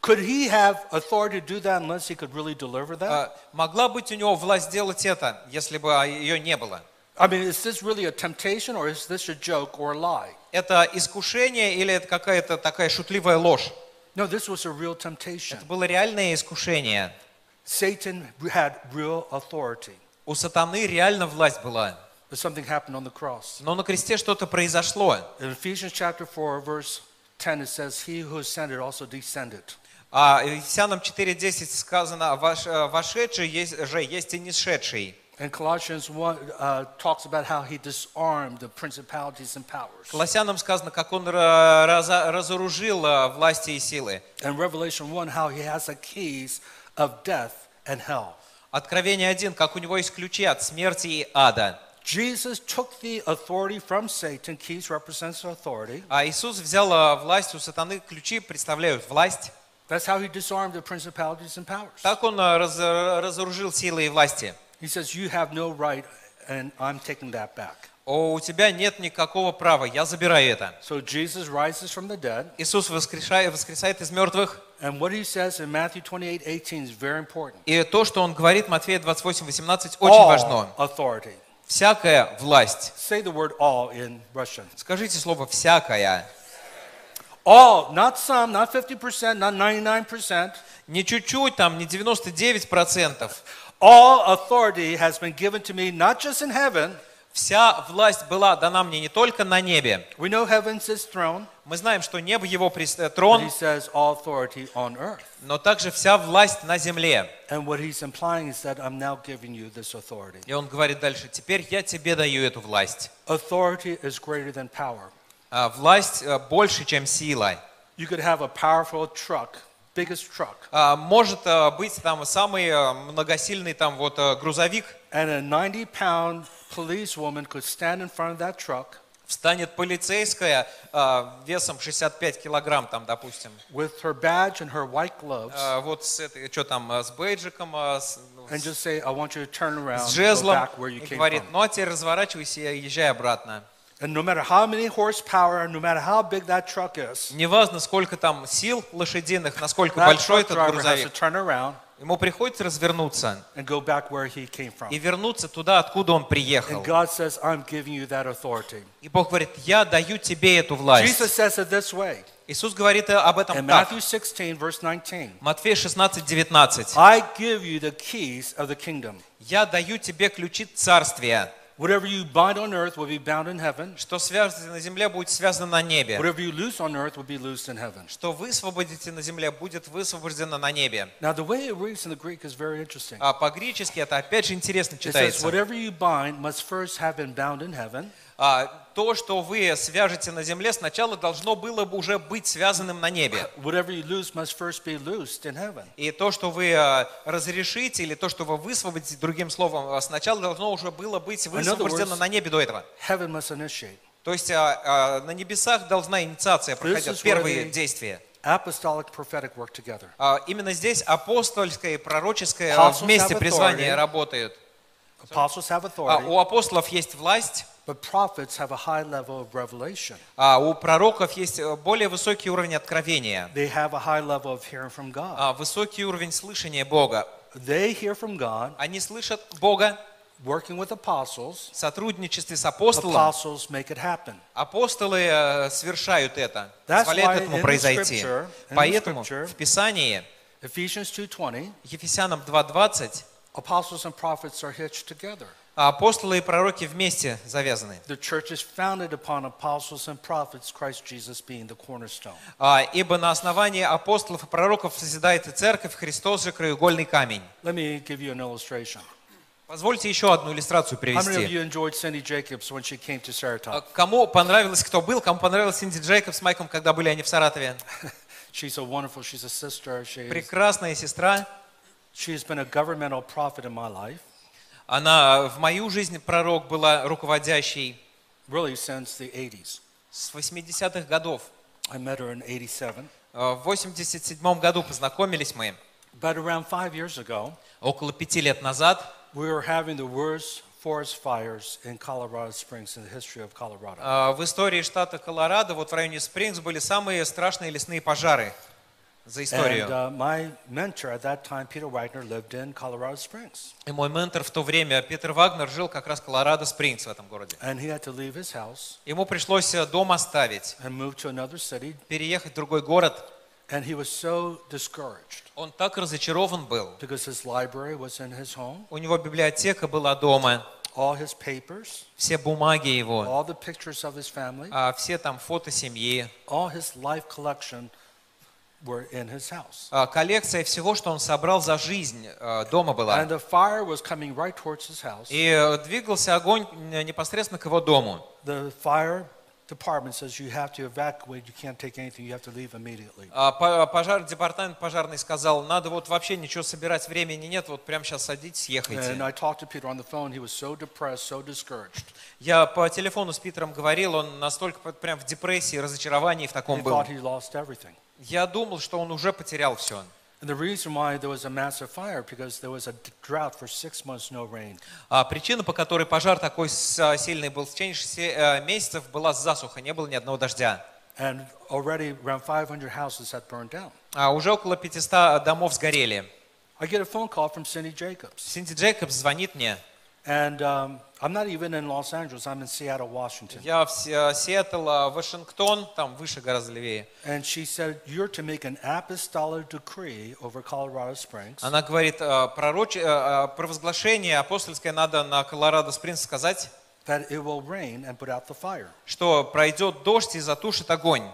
could he have authority to do that unless he could really deliver that? А, Могла быть у него власть сделать это, если бы ее не было. I mean, is this really a temptation or is this a joke or a lie? Это искушение или это какая-то такая шутливая ложь? No, this was a real temptation. Это было реальное искушение. Satan had real authority. У сатаны реально власть была. But something happened on the cross. Но на кресте что-то произошло. In Ephesians chapter 4, verse 10, it says, He who ascended also descended. А в Ефесянам 4.10 сказано, «Ваш- э, вошедший есть, же есть и несшедший. And Colossians 1 uh, talks about how he disarmed the principalities and powers. Колоссянам сказано, как он ра- раза- разоружил э, власти и силы. And Revelation 1, how he has the keys of death and hell. Откровение 1, как у него есть ключи от смерти и ада. Jesus took the authority from Satan. Keys represents authority. А Иисус взял э, власть у сатаны, ключи представляют власть. That's how he disarmed the principalities and powers. Так он э, раз- разоружил силы и власти. He says, You have no right, and I'm taking that back. О, у тебя нет никакого права, я забираю это. So Jesus rises from the dead. Иисус воскрешает, воскресает из мертвых. And what he says in Matthew 28 18 is very important. И то, что он говорит, Матфея 28, 18, очень важно. All authority. Всякая власть. Say the word all in Russian. Скажите слово «всякая». All, not some, not 50%, not 99%. Не чуть-чуть, там, не 99%. All authority has been given to me, not just in heaven. Вся власть была дана мне не только на небе. We know heaven's his throne, Мы знаем, что небо его э, трон, says но также вся власть на земле. That. И он говорит дальше, теперь я тебе даю эту власть. А Власть э, больше, чем сила. You could have a powerful truck, biggest truck, А, Может э, быть там самый э, многосильный там вот э, грузовик, and a 90 pound policewoman could stand in front of that truck встанет полицейская э, весом 65 килограмм там, допустим, with her badge and her white gloves э, вот с этой, что там, э, с бейджиком, э, с, ну, and just say, I want you to turn around, с and go жезлом back where you и came говорит, from. ну а теперь разворачивайся и езжай обратно. And no matter how many horsepower, no matter how big that truck is, Неважно, сколько там сил лошадиных, насколько большой этот driver has to грузовик, turn around ему приходится развернуться and go back where he came from. и вернуться туда, откуда он приехал. And God says, I'm giving you that authority. И Бог говорит, я даю тебе эту власть. Jesus says it this way Иисус говорит об этом in так. Matthew 16, verse 19. Матфея 16, 19. I give you the keys of the kingdom. Я даю тебе ключи царствия. Whatever you bind on earth will be bound in heaven. что связано на земле, будет связано на небе. Whatever you loose on earth will be loosed in heaven. Что высвободите на земле, будет высвобождено на небе. Now, the way it reads in the Greek is very interesting. А по-гречески это опять же интересно It says, читается. whatever you bind must first have been bound in heaven. А, то, что вы свяжете на земле, сначала должно было бы уже быть связанным на небе. И то, что вы а, разрешите, или то, что вы высвободите, другим словом, а, сначала должно уже было быть высвобождено на небе до этого. То есть на небесах должна инициация проходить, первые действия. Apostolic prophetic work together. Именно здесь апостольское и пророческое Apostles вместе призвание работают. У апостолов есть власть, but prophets have a high level of revelation. а у пророков есть э, более высокий уровень откровения, They have a high level of hearing from God. а, высокий уровень слышания Бога. They hear from God, Они слышат Бога working with apostles. в сотрудничестве с апостолом. Apostles make it happen. Апостолы э, совершают это, That's позволяют этому произойти. scripture- in the Поэтому в Писании, Ephesians 2:20, Ефесянам 2.20, apostles and prophets are hitched together. Апостолы и пророки вместе завязаны. The church is founded upon apostles and prophets, Christ Jesus being the cornerstone. А, Ибо на основании апостолов и пророков созидает и церковь, Христос же краеугольный камень. Let me give you an illustration. Позвольте еще одну иллюстрацию привести. Кому понравилось, кто был, кому понравилась Синди Джейкоб с Майком, когда были они в Саратове? She's a wonderful, she's a sister. She is, Прекрасная сестра. she's been a governmental prophet in my life, Она в мою жизнь пророк была руководящей really since the 80s. с 80-х годов. I met her in 87. А, В 87 году познакомились мы. But around five years ago, Около пяти лет назад we were having the worst forest fires in Colorado Springs in the history of Colorado. а, в истории штата Колорадо, вот в районе Спрингс, были самые страшные лесные пожары за And историю. uh, my mentor at that time, Peter Wagner, lived in Colorado Springs. И мой ментор в то время, Питер Вагнер, жил как раз в Колорадо Спрингс в этом городе. And he had to leave his house Ему пришлось э, дом оставить, and move to another city. переехать в другой город. And he was so discouraged Он так разочарован был. because his library was in his home, У него библиотека была дома, all his papers, все бумаги его, all the pictures of his family, а, все там фото семьи, all his life collection were in his house. а, коллекция всего, что он собрал за жизнь, э, дома была. And the fire was coming right towards his house. И э, двигался огонь э, непосредственно к его дому. The fire department says you have to evacuate, you can't take anything, you have to leave immediately. А по- Пожар, департамент пожарный сказал, надо вот вообще ничего собирать, времени нет, вот прямо сейчас садитесь, And ехайте. I talked to Peter on the phone. He was so depressed, so discouraged. Я по телефону с Питером говорил, он настолько прям в депрессии, разочаровании в He таком был. thought he lost everything. Я думал, что он уже потерял все. And the reason why there was a massive fire because there was a drought for six months, no rain. А причина, по которой пожар такой с- сильный был в течение шести э, месяцев, была засуха, не было ни одного дождя. And already around 500 houses had burned down. А уже около 500 домов сгорели. I get a phone call from Cindy Jacobs. Синди Джейкобс звонит мне. And um, I'm not even in Los Angeles, I'm in Seattle, Washington. Я в Сиэтл, а, Вашингтон, там выше гораздо левее. And she said, You're to make an apostolic decree over Colorado Springs Она говорит, э, пророч... э, э, провозглашение апостольское надо на Колорадо Спрингс сказать, that it will rain and put out the fire. что пройдет дождь и затушит огонь.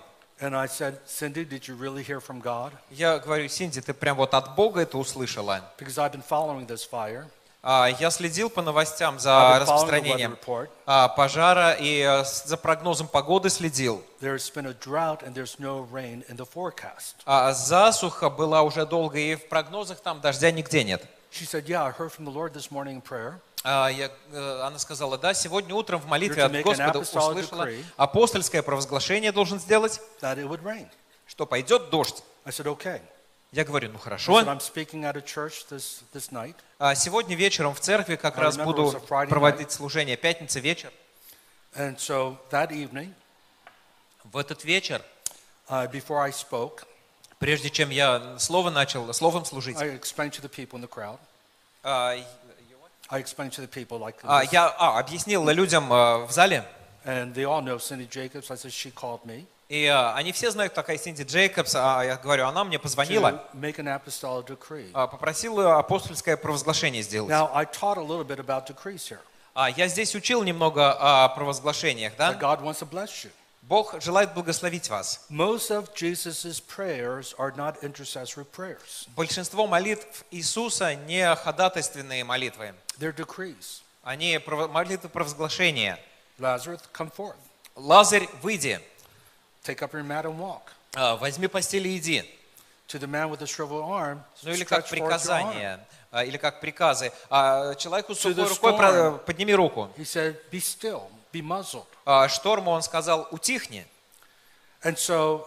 And I said, Cindy, did you really hear from God? Я говорю, Синди, ты прям вот от Бога это услышала. Because I've been following this fire. А, Я следил по новостям за weather распространением а, пожара и э, за прогнозом погоды следил. А засуха была уже долго, и в прогнозах там дождя нигде нет. А, я, э, она сказала, да, сегодня утром в молитве от Господа услышала, апостольское провозглашение должен сделать, что пойдет дождь. Я говорю, ну хорошо. А Сегодня вечером в церкви как раз буду проводить служение. Пятница вечер. В этот вечер, uh, прежде чем я слово начал, словом служить, I explained to the people а, а, я а, объяснил людям а, в зале, and they all know Cindy Jacobs. I said, She called me и а, они все знают, такая Синди Джейкобс, а я говорю, она мне позвонила, а, попросила апостольское провозглашение сделать. А, Я здесь учил немного о провозглашениях, да? Бог желает благословить вас. Большинство молитв Иисуса не ходатайственные молитвы. Они молитвы провозглашения. Лазарь, выйди. Take up your mat and walk. А, Возьми постель и иди. To the man with the shriveled arm, Ну или как приказание, а, или как приказы. А Человеку с сухой рукой storm. подними руку. He said, be still, be muzzled. А Шторму он сказал, утихни. And so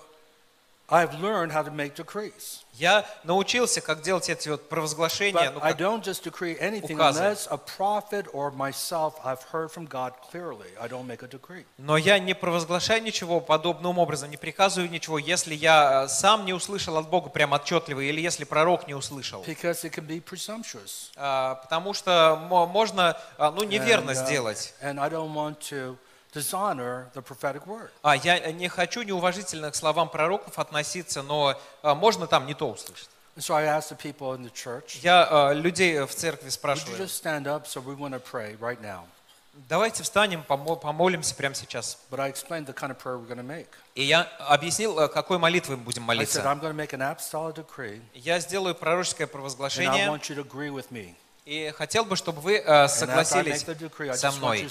I've learned how to make decrees. Я научился, как делать эти вот провозглашения. Ну, как- указы. Но я не провозглашаю ничего подобным образом, не приказываю ничего, если я э, сам не услышал от Бога прям отчетливо, или если пророк не услышал. А, Потому что мо- можно а, ну, неверно uh, сделать. And I don't want to dishonor the prophetic word. А я не хочу неуважительно к словам пророков относиться, но а, можно там не то услышать. And so I ask the people in the church, Я а, людей в церкви would you спрашиваю, just stand up? So we want to pray right now. давайте встанем, помо- помолимся прямо сейчас. But I explained the kind of prayer we're going to make. И я объяснил, какой молитвой мы будем I said, молиться. I'm going to make an apostolic decree, Я сделаю пророческое and I провозглашение, want you to agree with me. и хотел бы, чтобы вы согласились decree, со мной.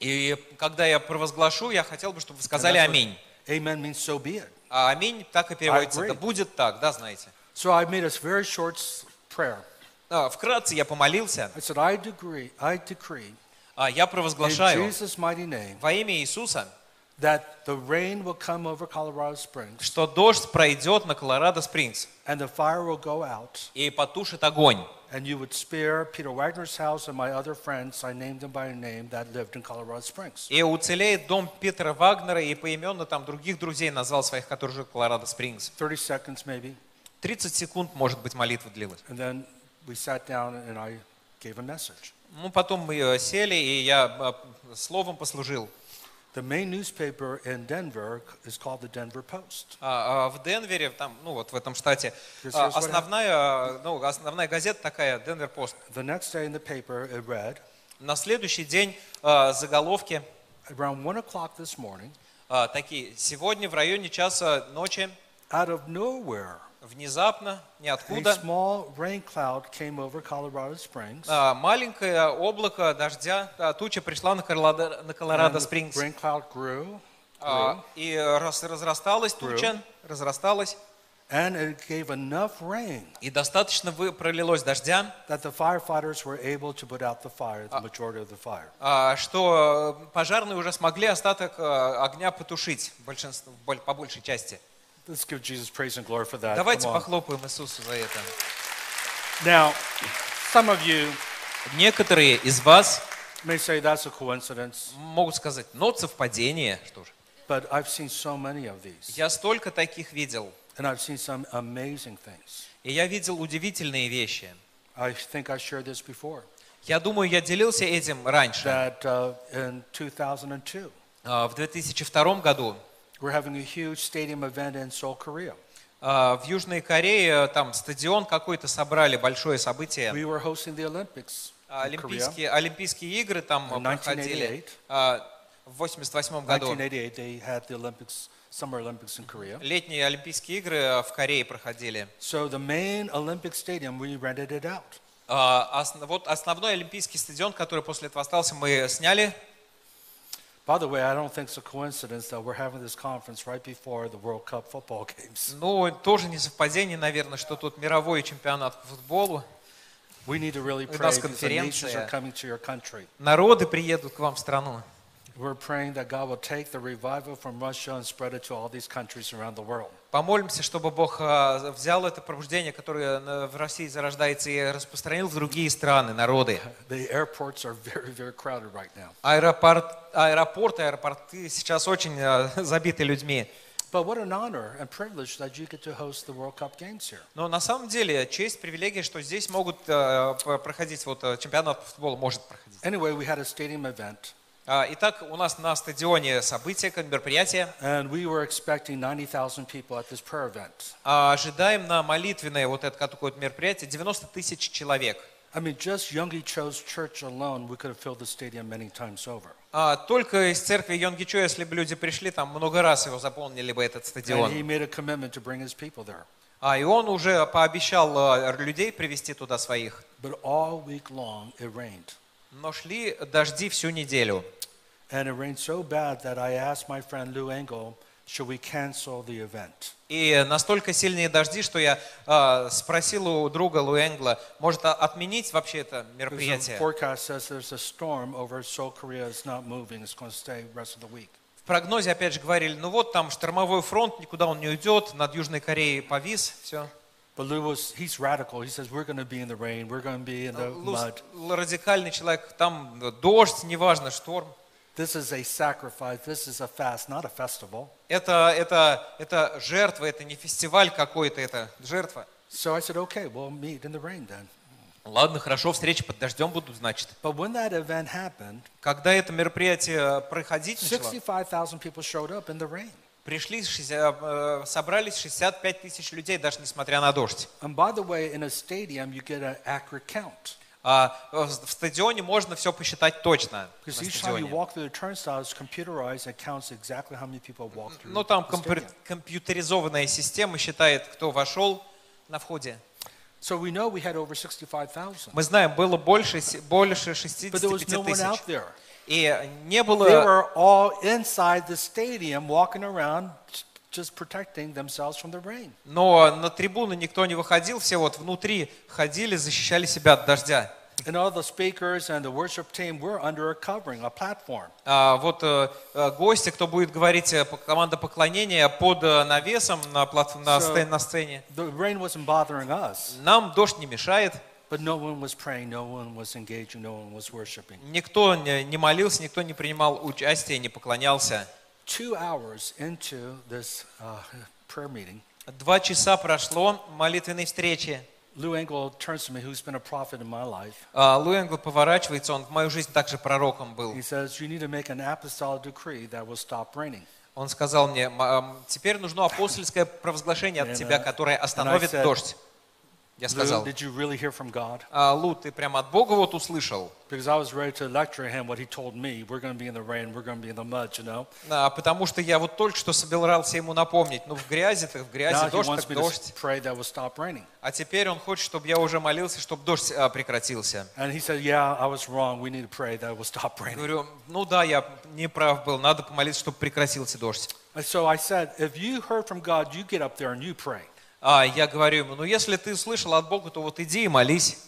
И когда я провозглашу, я хотел бы, чтобы вы сказали аминь. Amen means so be it. А аминь так и переводится. Да будет так, да, знаете. So I made a very short prayer. Вкратце я помолился, I said, I decree, I decree а я in провозглашаю Jesus' mighty name во имя Иисуса, that the rain will come over Colorado Springs что дождь пройдет на Колорадо Спрингс and the fire will go out и потушит огонь. And you would spare Peter Wagner's house and my other friends, I named them by name, that lived in Colorado Springs. И уцелеет дом Питера Вагнера и поименно там других друзей назвал своих, которые живут в Колорадо Спрингс. 30 seconds maybe. 30 секунд, может быть, молитва длилась. And then we sat down and I gave a message. Ну, потом мы э, сели, и я э, словом послужил. The main newspaper in Denver is called the Denver Post. А, а, в Денвере, там, ну вот в этом штате, This а, is what основная, ну, основная газета такая, Денвер Пост. The next day in the paper, it read, На следующий день а, заголовки around 1 o'clock this morning, а, такие. Сегодня в районе часа ночи out of nowhere, внезапно, a ниоткуда, small rain cloud came over Colorado Springs. а, маленькое облако дождя, а, туча пришла на Колорадо, Спрингс. rain cloud grew, А, grew, И раз- разрасталась туча, разрасталась, and it gave enough rain и достаточно пролилось дождя, that the firefighters were able to put out the fire, the majority of the fire. что э, пожарные уже смогли остаток э, огня потушить большинство, боль- по большей части. Let's give Jesus praise and glory for that. Давайте похлопаем Иисусу за это. Now, some of you Некоторые из вас may say that's a coincidence, могут сказать, ну, совпадение, что же. but I've seen so many of these, Я столько таких видел, and I've seen some amazing things. и я видел удивительные вещи. I think I shared this before. Я думаю, я делился этим раньше. That uh, in 2002, А, В 2002 году we're having a huge stadium event in Seoul, Korea. а, в Южной Корее там стадион какой-то собрали, большое событие. We were hosting the Olympics А. Олимпийские, Олимпийские игры там In проходили 1988. а, в 88 году. 1988, they had the Olympics, Summer Olympics in Korea. Летние Олимпийские игры а, в Корее проходили. So the main Olympic stadium, we rented it out. А, осн- Вот основной Олимпийский стадион, который после этого остался, мы сняли. By the way, I don't think it's a coincidence that we're having this conference right before the World Cup football games. Ну, тоже не совпадение, наверное, что тут мировой чемпионат по футболу. We need to really У pray нас because the nations конференция. are coming to your country. Народы приедут к вам в страну. We're praying that God will take the revival from Russia and spread it to all these countries around the world. Помолимся, чтобы Бог а, взял это пробуждение, которое э, в России зарождается, и распространил в другие страны, народы. The airports are very, very crowded right now. Аэропорт, аэропорты, аэропорты сейчас очень э, забиты людьми. But what an honor and privilege that you get to host the World Cup games here. Но на самом деле честь, привилегия, что здесь могут э, проходить, вот э, чемпионат по футболу может проходить. Anyway, we had a stadium event, Итак, у нас на стадионе событие, мероприятие. and we were expecting 90,000 people at this prayer event. А, Ожидаем на молитвенное вот это такое вот мероприятие 90 тысяч человек. I mean, just Youngie Cho's church alone, we could have filled the stadium many times over. А, Только из церкви Йонгичо, если бы люди пришли, там много раз его заполнили бы этот And he стадион. made a commitment to bring his people there. А, и он уже пообещал а, людей привести туда своих. But all week long, it rained. Но шли дожди всю неделю. And it rained so bad that I asked my friend Lou Engel, should we cancel the event? И настолько сильные дожди, что я а, спросил у друга Луэнгла, может а- отменить вообще это мероприятие? В прогнозе опять же говорили, ну вот там штормовой фронт, никуда он не уйдет, над Южной Кореей повис, все. But Lou was, he's radical. He says, we're going to be in the rain. We're going to be in the mud. радикальный человек, там дождь, неважно, шторм. This is a sacrifice. This is a fast, not a festival. Это, это, это жертва, это не фестиваль какой-то, это жертва. So I said, okay, we'll meet in the rain then. Ладно, хорошо, встречи под дождем будут, значит. But when that event happened, Когда это мероприятие проходить начало, 65,000 people showed up in the rain. пришли, 60, э, собрались 65 тысяч людей, даже несмотря на дождь. And by the way, in a stadium, you get an accurate count. А в стадионе можно все посчитать точно. Ну, там компьютеризованная система считает, кто вошел на входе. So we know we had over 65,000. Мы знаем, было больше, больше But there was 65 no one тысяч. И не They было, were all inside the stadium walking around just protecting themselves from the rain. но на трибуны никто не выходил, все вот внутри ходили, защищали себя от дождя. And all the speakers and the worship team were under a covering, a platform. А вот э, э, гости, кто будет говорить, э, команда поклонения под навесом на, плат- на, сцене. The rain wasn't bothering us, Нам дождь не мешает, but no one was praying, no one was engaging, no one was worshiping. никто не молился, никто не принимал участия, не поклонялся. Two hours into this uh, prayer meeting, Два часа прошло молитвенной встречи. Lou Engle turns to me, who's бeen a prophet in my life. Лу Энгл поворачивается, он в мою жизнь также пророком был. He says, You need to make an apostolic decree that will stop raining. Он сказал мне, «М, ам, теперь нужно апостольское провозглашение от тебя, uh, которое остановит дождь. Я Lou, сказал, did you really hear from God? «А, Лу, ты прямо от Бога вот услышал? Because I was ready to lecture him what he told me. We're going to be in the rain, we're going to be in the mud, you know. А, потому что я вот только что собирался ему напомнить, ну в грязи так в грязи, Now he дождь wants так me to дождь. pray that will stop raining. А теперь он хочет, чтобы я уже молился, чтобы дождь а, прекратился. And he said, Yeah, I was wrong. We need to pray that it will stop Я raining. говорю, ну да, я не прав был, надо помолиться, чтобы прекратился дождь. And so I said, If you heard from God, you get up there and you pray. А я говорю ему, ну если ты слышал от Бога, то вот иди и молись.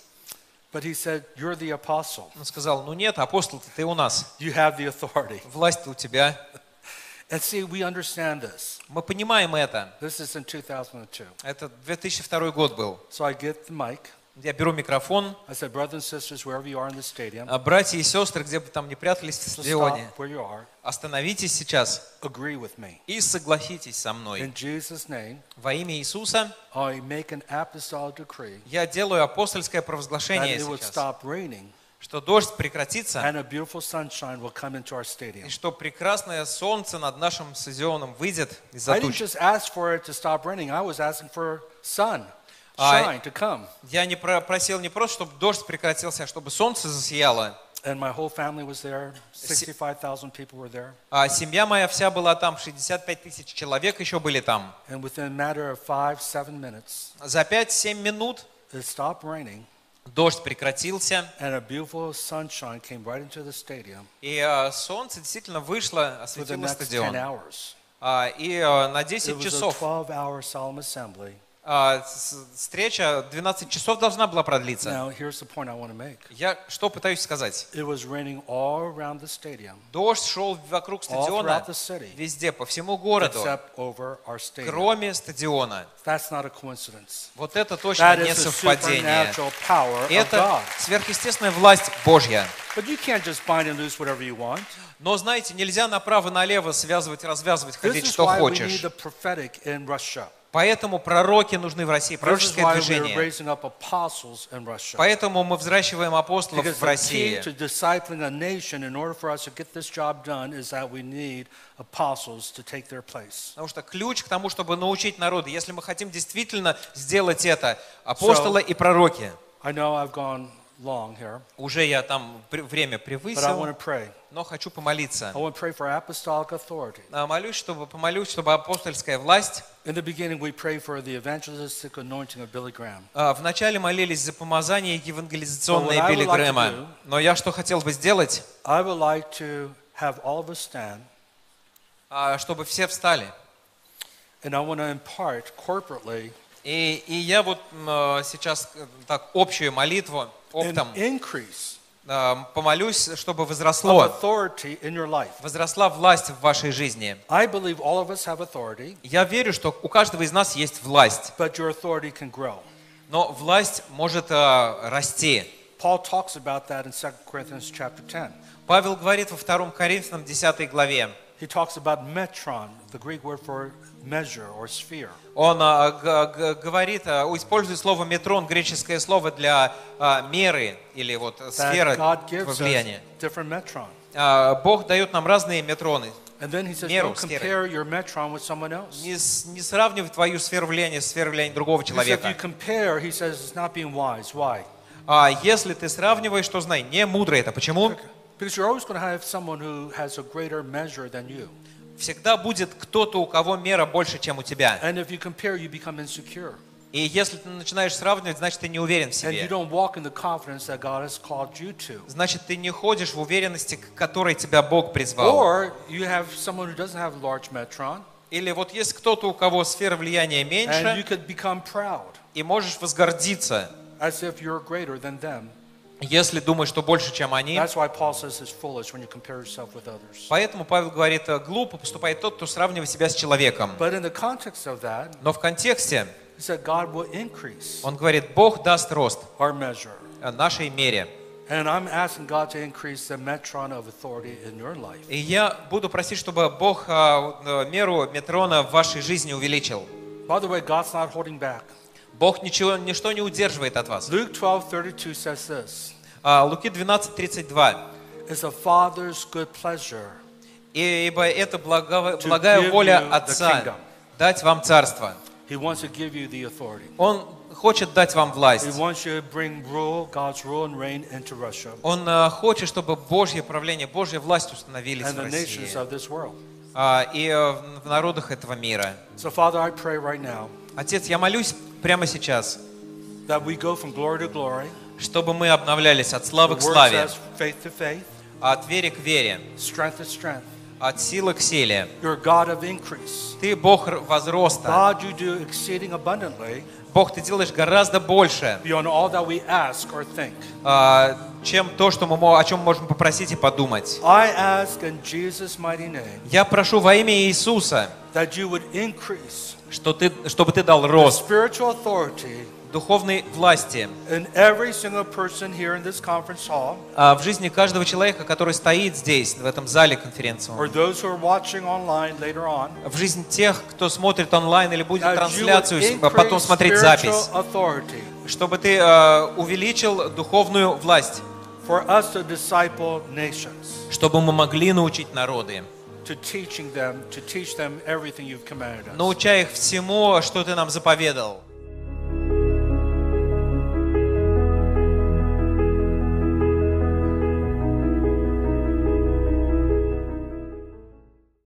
But he said, You're the apostle. Он сказал, ну нет, апостол ты у нас, You have the authority. власть у тебя. And see, we understand this. Мы понимаем это. This is in 2002. Это 2002 год был. So I get the mic. Я беру микрофон. А, Братья и сестры, где бы там ни прятались в стадионе, остановитесь сейчас и согласитесь со мной. Во имя Иисуса я делаю апостольское провозглашение сейчас, что дождь прекратится, и что прекрасное солнце над нашим стадионом выйдет из-за туч. It. Я не про- просил не просто, чтобы дождь прекратился, а чтобы солнце засияло. And my whole family was there. 65,000 people were there. А семья моя вся была там, 65 тысяч человек еще были там. And within a matter of five, seven minutes, За 5-7 минут it stopped raining дождь прекратился, and a beautiful sunshine came right into the stadium и а, солнце действительно вышло, for the осветило next 10 стадион. hours. А, И а, на It 10 was a часов, 12-hour solemn assembly. А, встреча 12 часов должна была продлиться. Now, here's the point I want to make. Я что пытаюсь сказать? It was raining all around the stadium, Дождь шел вокруг all стадиона, throughout the city, везде, по всему городу, except over our stadium. кроме стадиона. That's not a coincidence. Вот это точно That не is совпадение. supernatural power of Это God. сверхъестественная власть Божья. But you can't just bind and loose whatever you want. Но, знаете, нельзя направо-налево связывать, развязывать, ходить, что хочешь. Поэтому пророки нужны в России, пророческое движение. Поэтому мы взращиваем апостолов Because в России. Потому что ключ к тому, чтобы научить народы, если мы хотим действительно сделать это, апостолы и пророки. I know I've gone long here, Уже я там время превысил, но хочу помолиться. I want to pray for apostolic authority. А, Молюсь, чтобы помолюсь, чтобы апостольская власть. In the beginning, we prayed for the evangelistic anointing of Billy Graham. А, Вначале молились за помазание евангелизационное Билли Грэма. Но я что хотел бы сделать, I would like to have all of us stand, а, чтобы все встали. and I want to impart corporately И, и я вот э, сейчас э, так общую молитву оптом э, помолюсь, чтобы возросло, возросла власть в вашей жизни. Я верю, что у каждого из нас есть власть, но власть может расти. Paul talks about that in 2 Corinthians chapter 10. Павел говорит во 2 Коринфянам 10 главе, He talks about metron, the Greek word for measure or sphere. он э, г- говорит, э, использует слово метрон, греческое слово для э, меры или вот gives us влияния. Э, Бог дает нам разные метроны. And then he says, Меру, don't сферы. compare your metron with someone else. Не, сравнивай твою сферу влияния с сферой влияния другого Because if человека. you compare, he says, it's not being wise. Why? А если ты сравниваешь, то знай, не мудро это. Почему? Because you're always going to have someone who has a greater measure than you. Всегда будет кто-то, у кого мера больше, чем у тебя. And if you compare, you become insecure. И если ты начинаешь сравнивать, значит, ты не уверен в себе. Значит, ты не ходишь в уверенности, к которой тебя Бог призвал. Metron, Или вот есть кто-то, у кого сфера влияния меньше, и можешь возгордиться, them. Если думаешь, что больше, чем они. Поэтому Павел говорит, «Э, глупо поступает тот, кто сравнивает себя с человеком. Но в контексте он говорит, Бог даст рост э, нашей мере. И я буду просить, чтобы Бог а, э, меру метрона в вашей жизни увеличил. By the way, God's not holding back. Бог ничего, ничто не удерживает от вас. Luke 12:32 says this: А, Луки 12:32. "It's a father's good pleasure «И- «Ибо это благо- благая воля Отца дать вам царство». He wants to give you the authority. Он хочет дать вам власть. Он а, хочет, чтобы Божье правление, Божья власть установились в России а, и в народах этого мира. So, Father, I pray right now Отец, я молюсь прямо сейчас, that we go from glory to glory, чтобы мы обновлялись от славы к славе, says faith to faith, от веры к вере, strength to strength. от силы к силе. You're a God of increase. Ты Бог возроста. God, you do exceeding abundantly Бог, ты делаешь гораздо больше, beyond all that we ask or think. а, чем то, что мы, о чем мы можем попросить и подумать. I ask in Jesus' mighty name Я прошу во имя Иисуса, that you would increase что ты, чтобы ты дал рост духовной власти. а, в жизни каждого человека, который стоит здесь, в этом зале on. в жизнь тех, кто смотрит онлайн или будет трансляцию, а потом смотреть запись, чтобы ты а, увеличил духовную власть, чтобы мы могли научить народы, to teaching them, to teach them everything you've commanded us. научая их всему, что ты нам заповедал.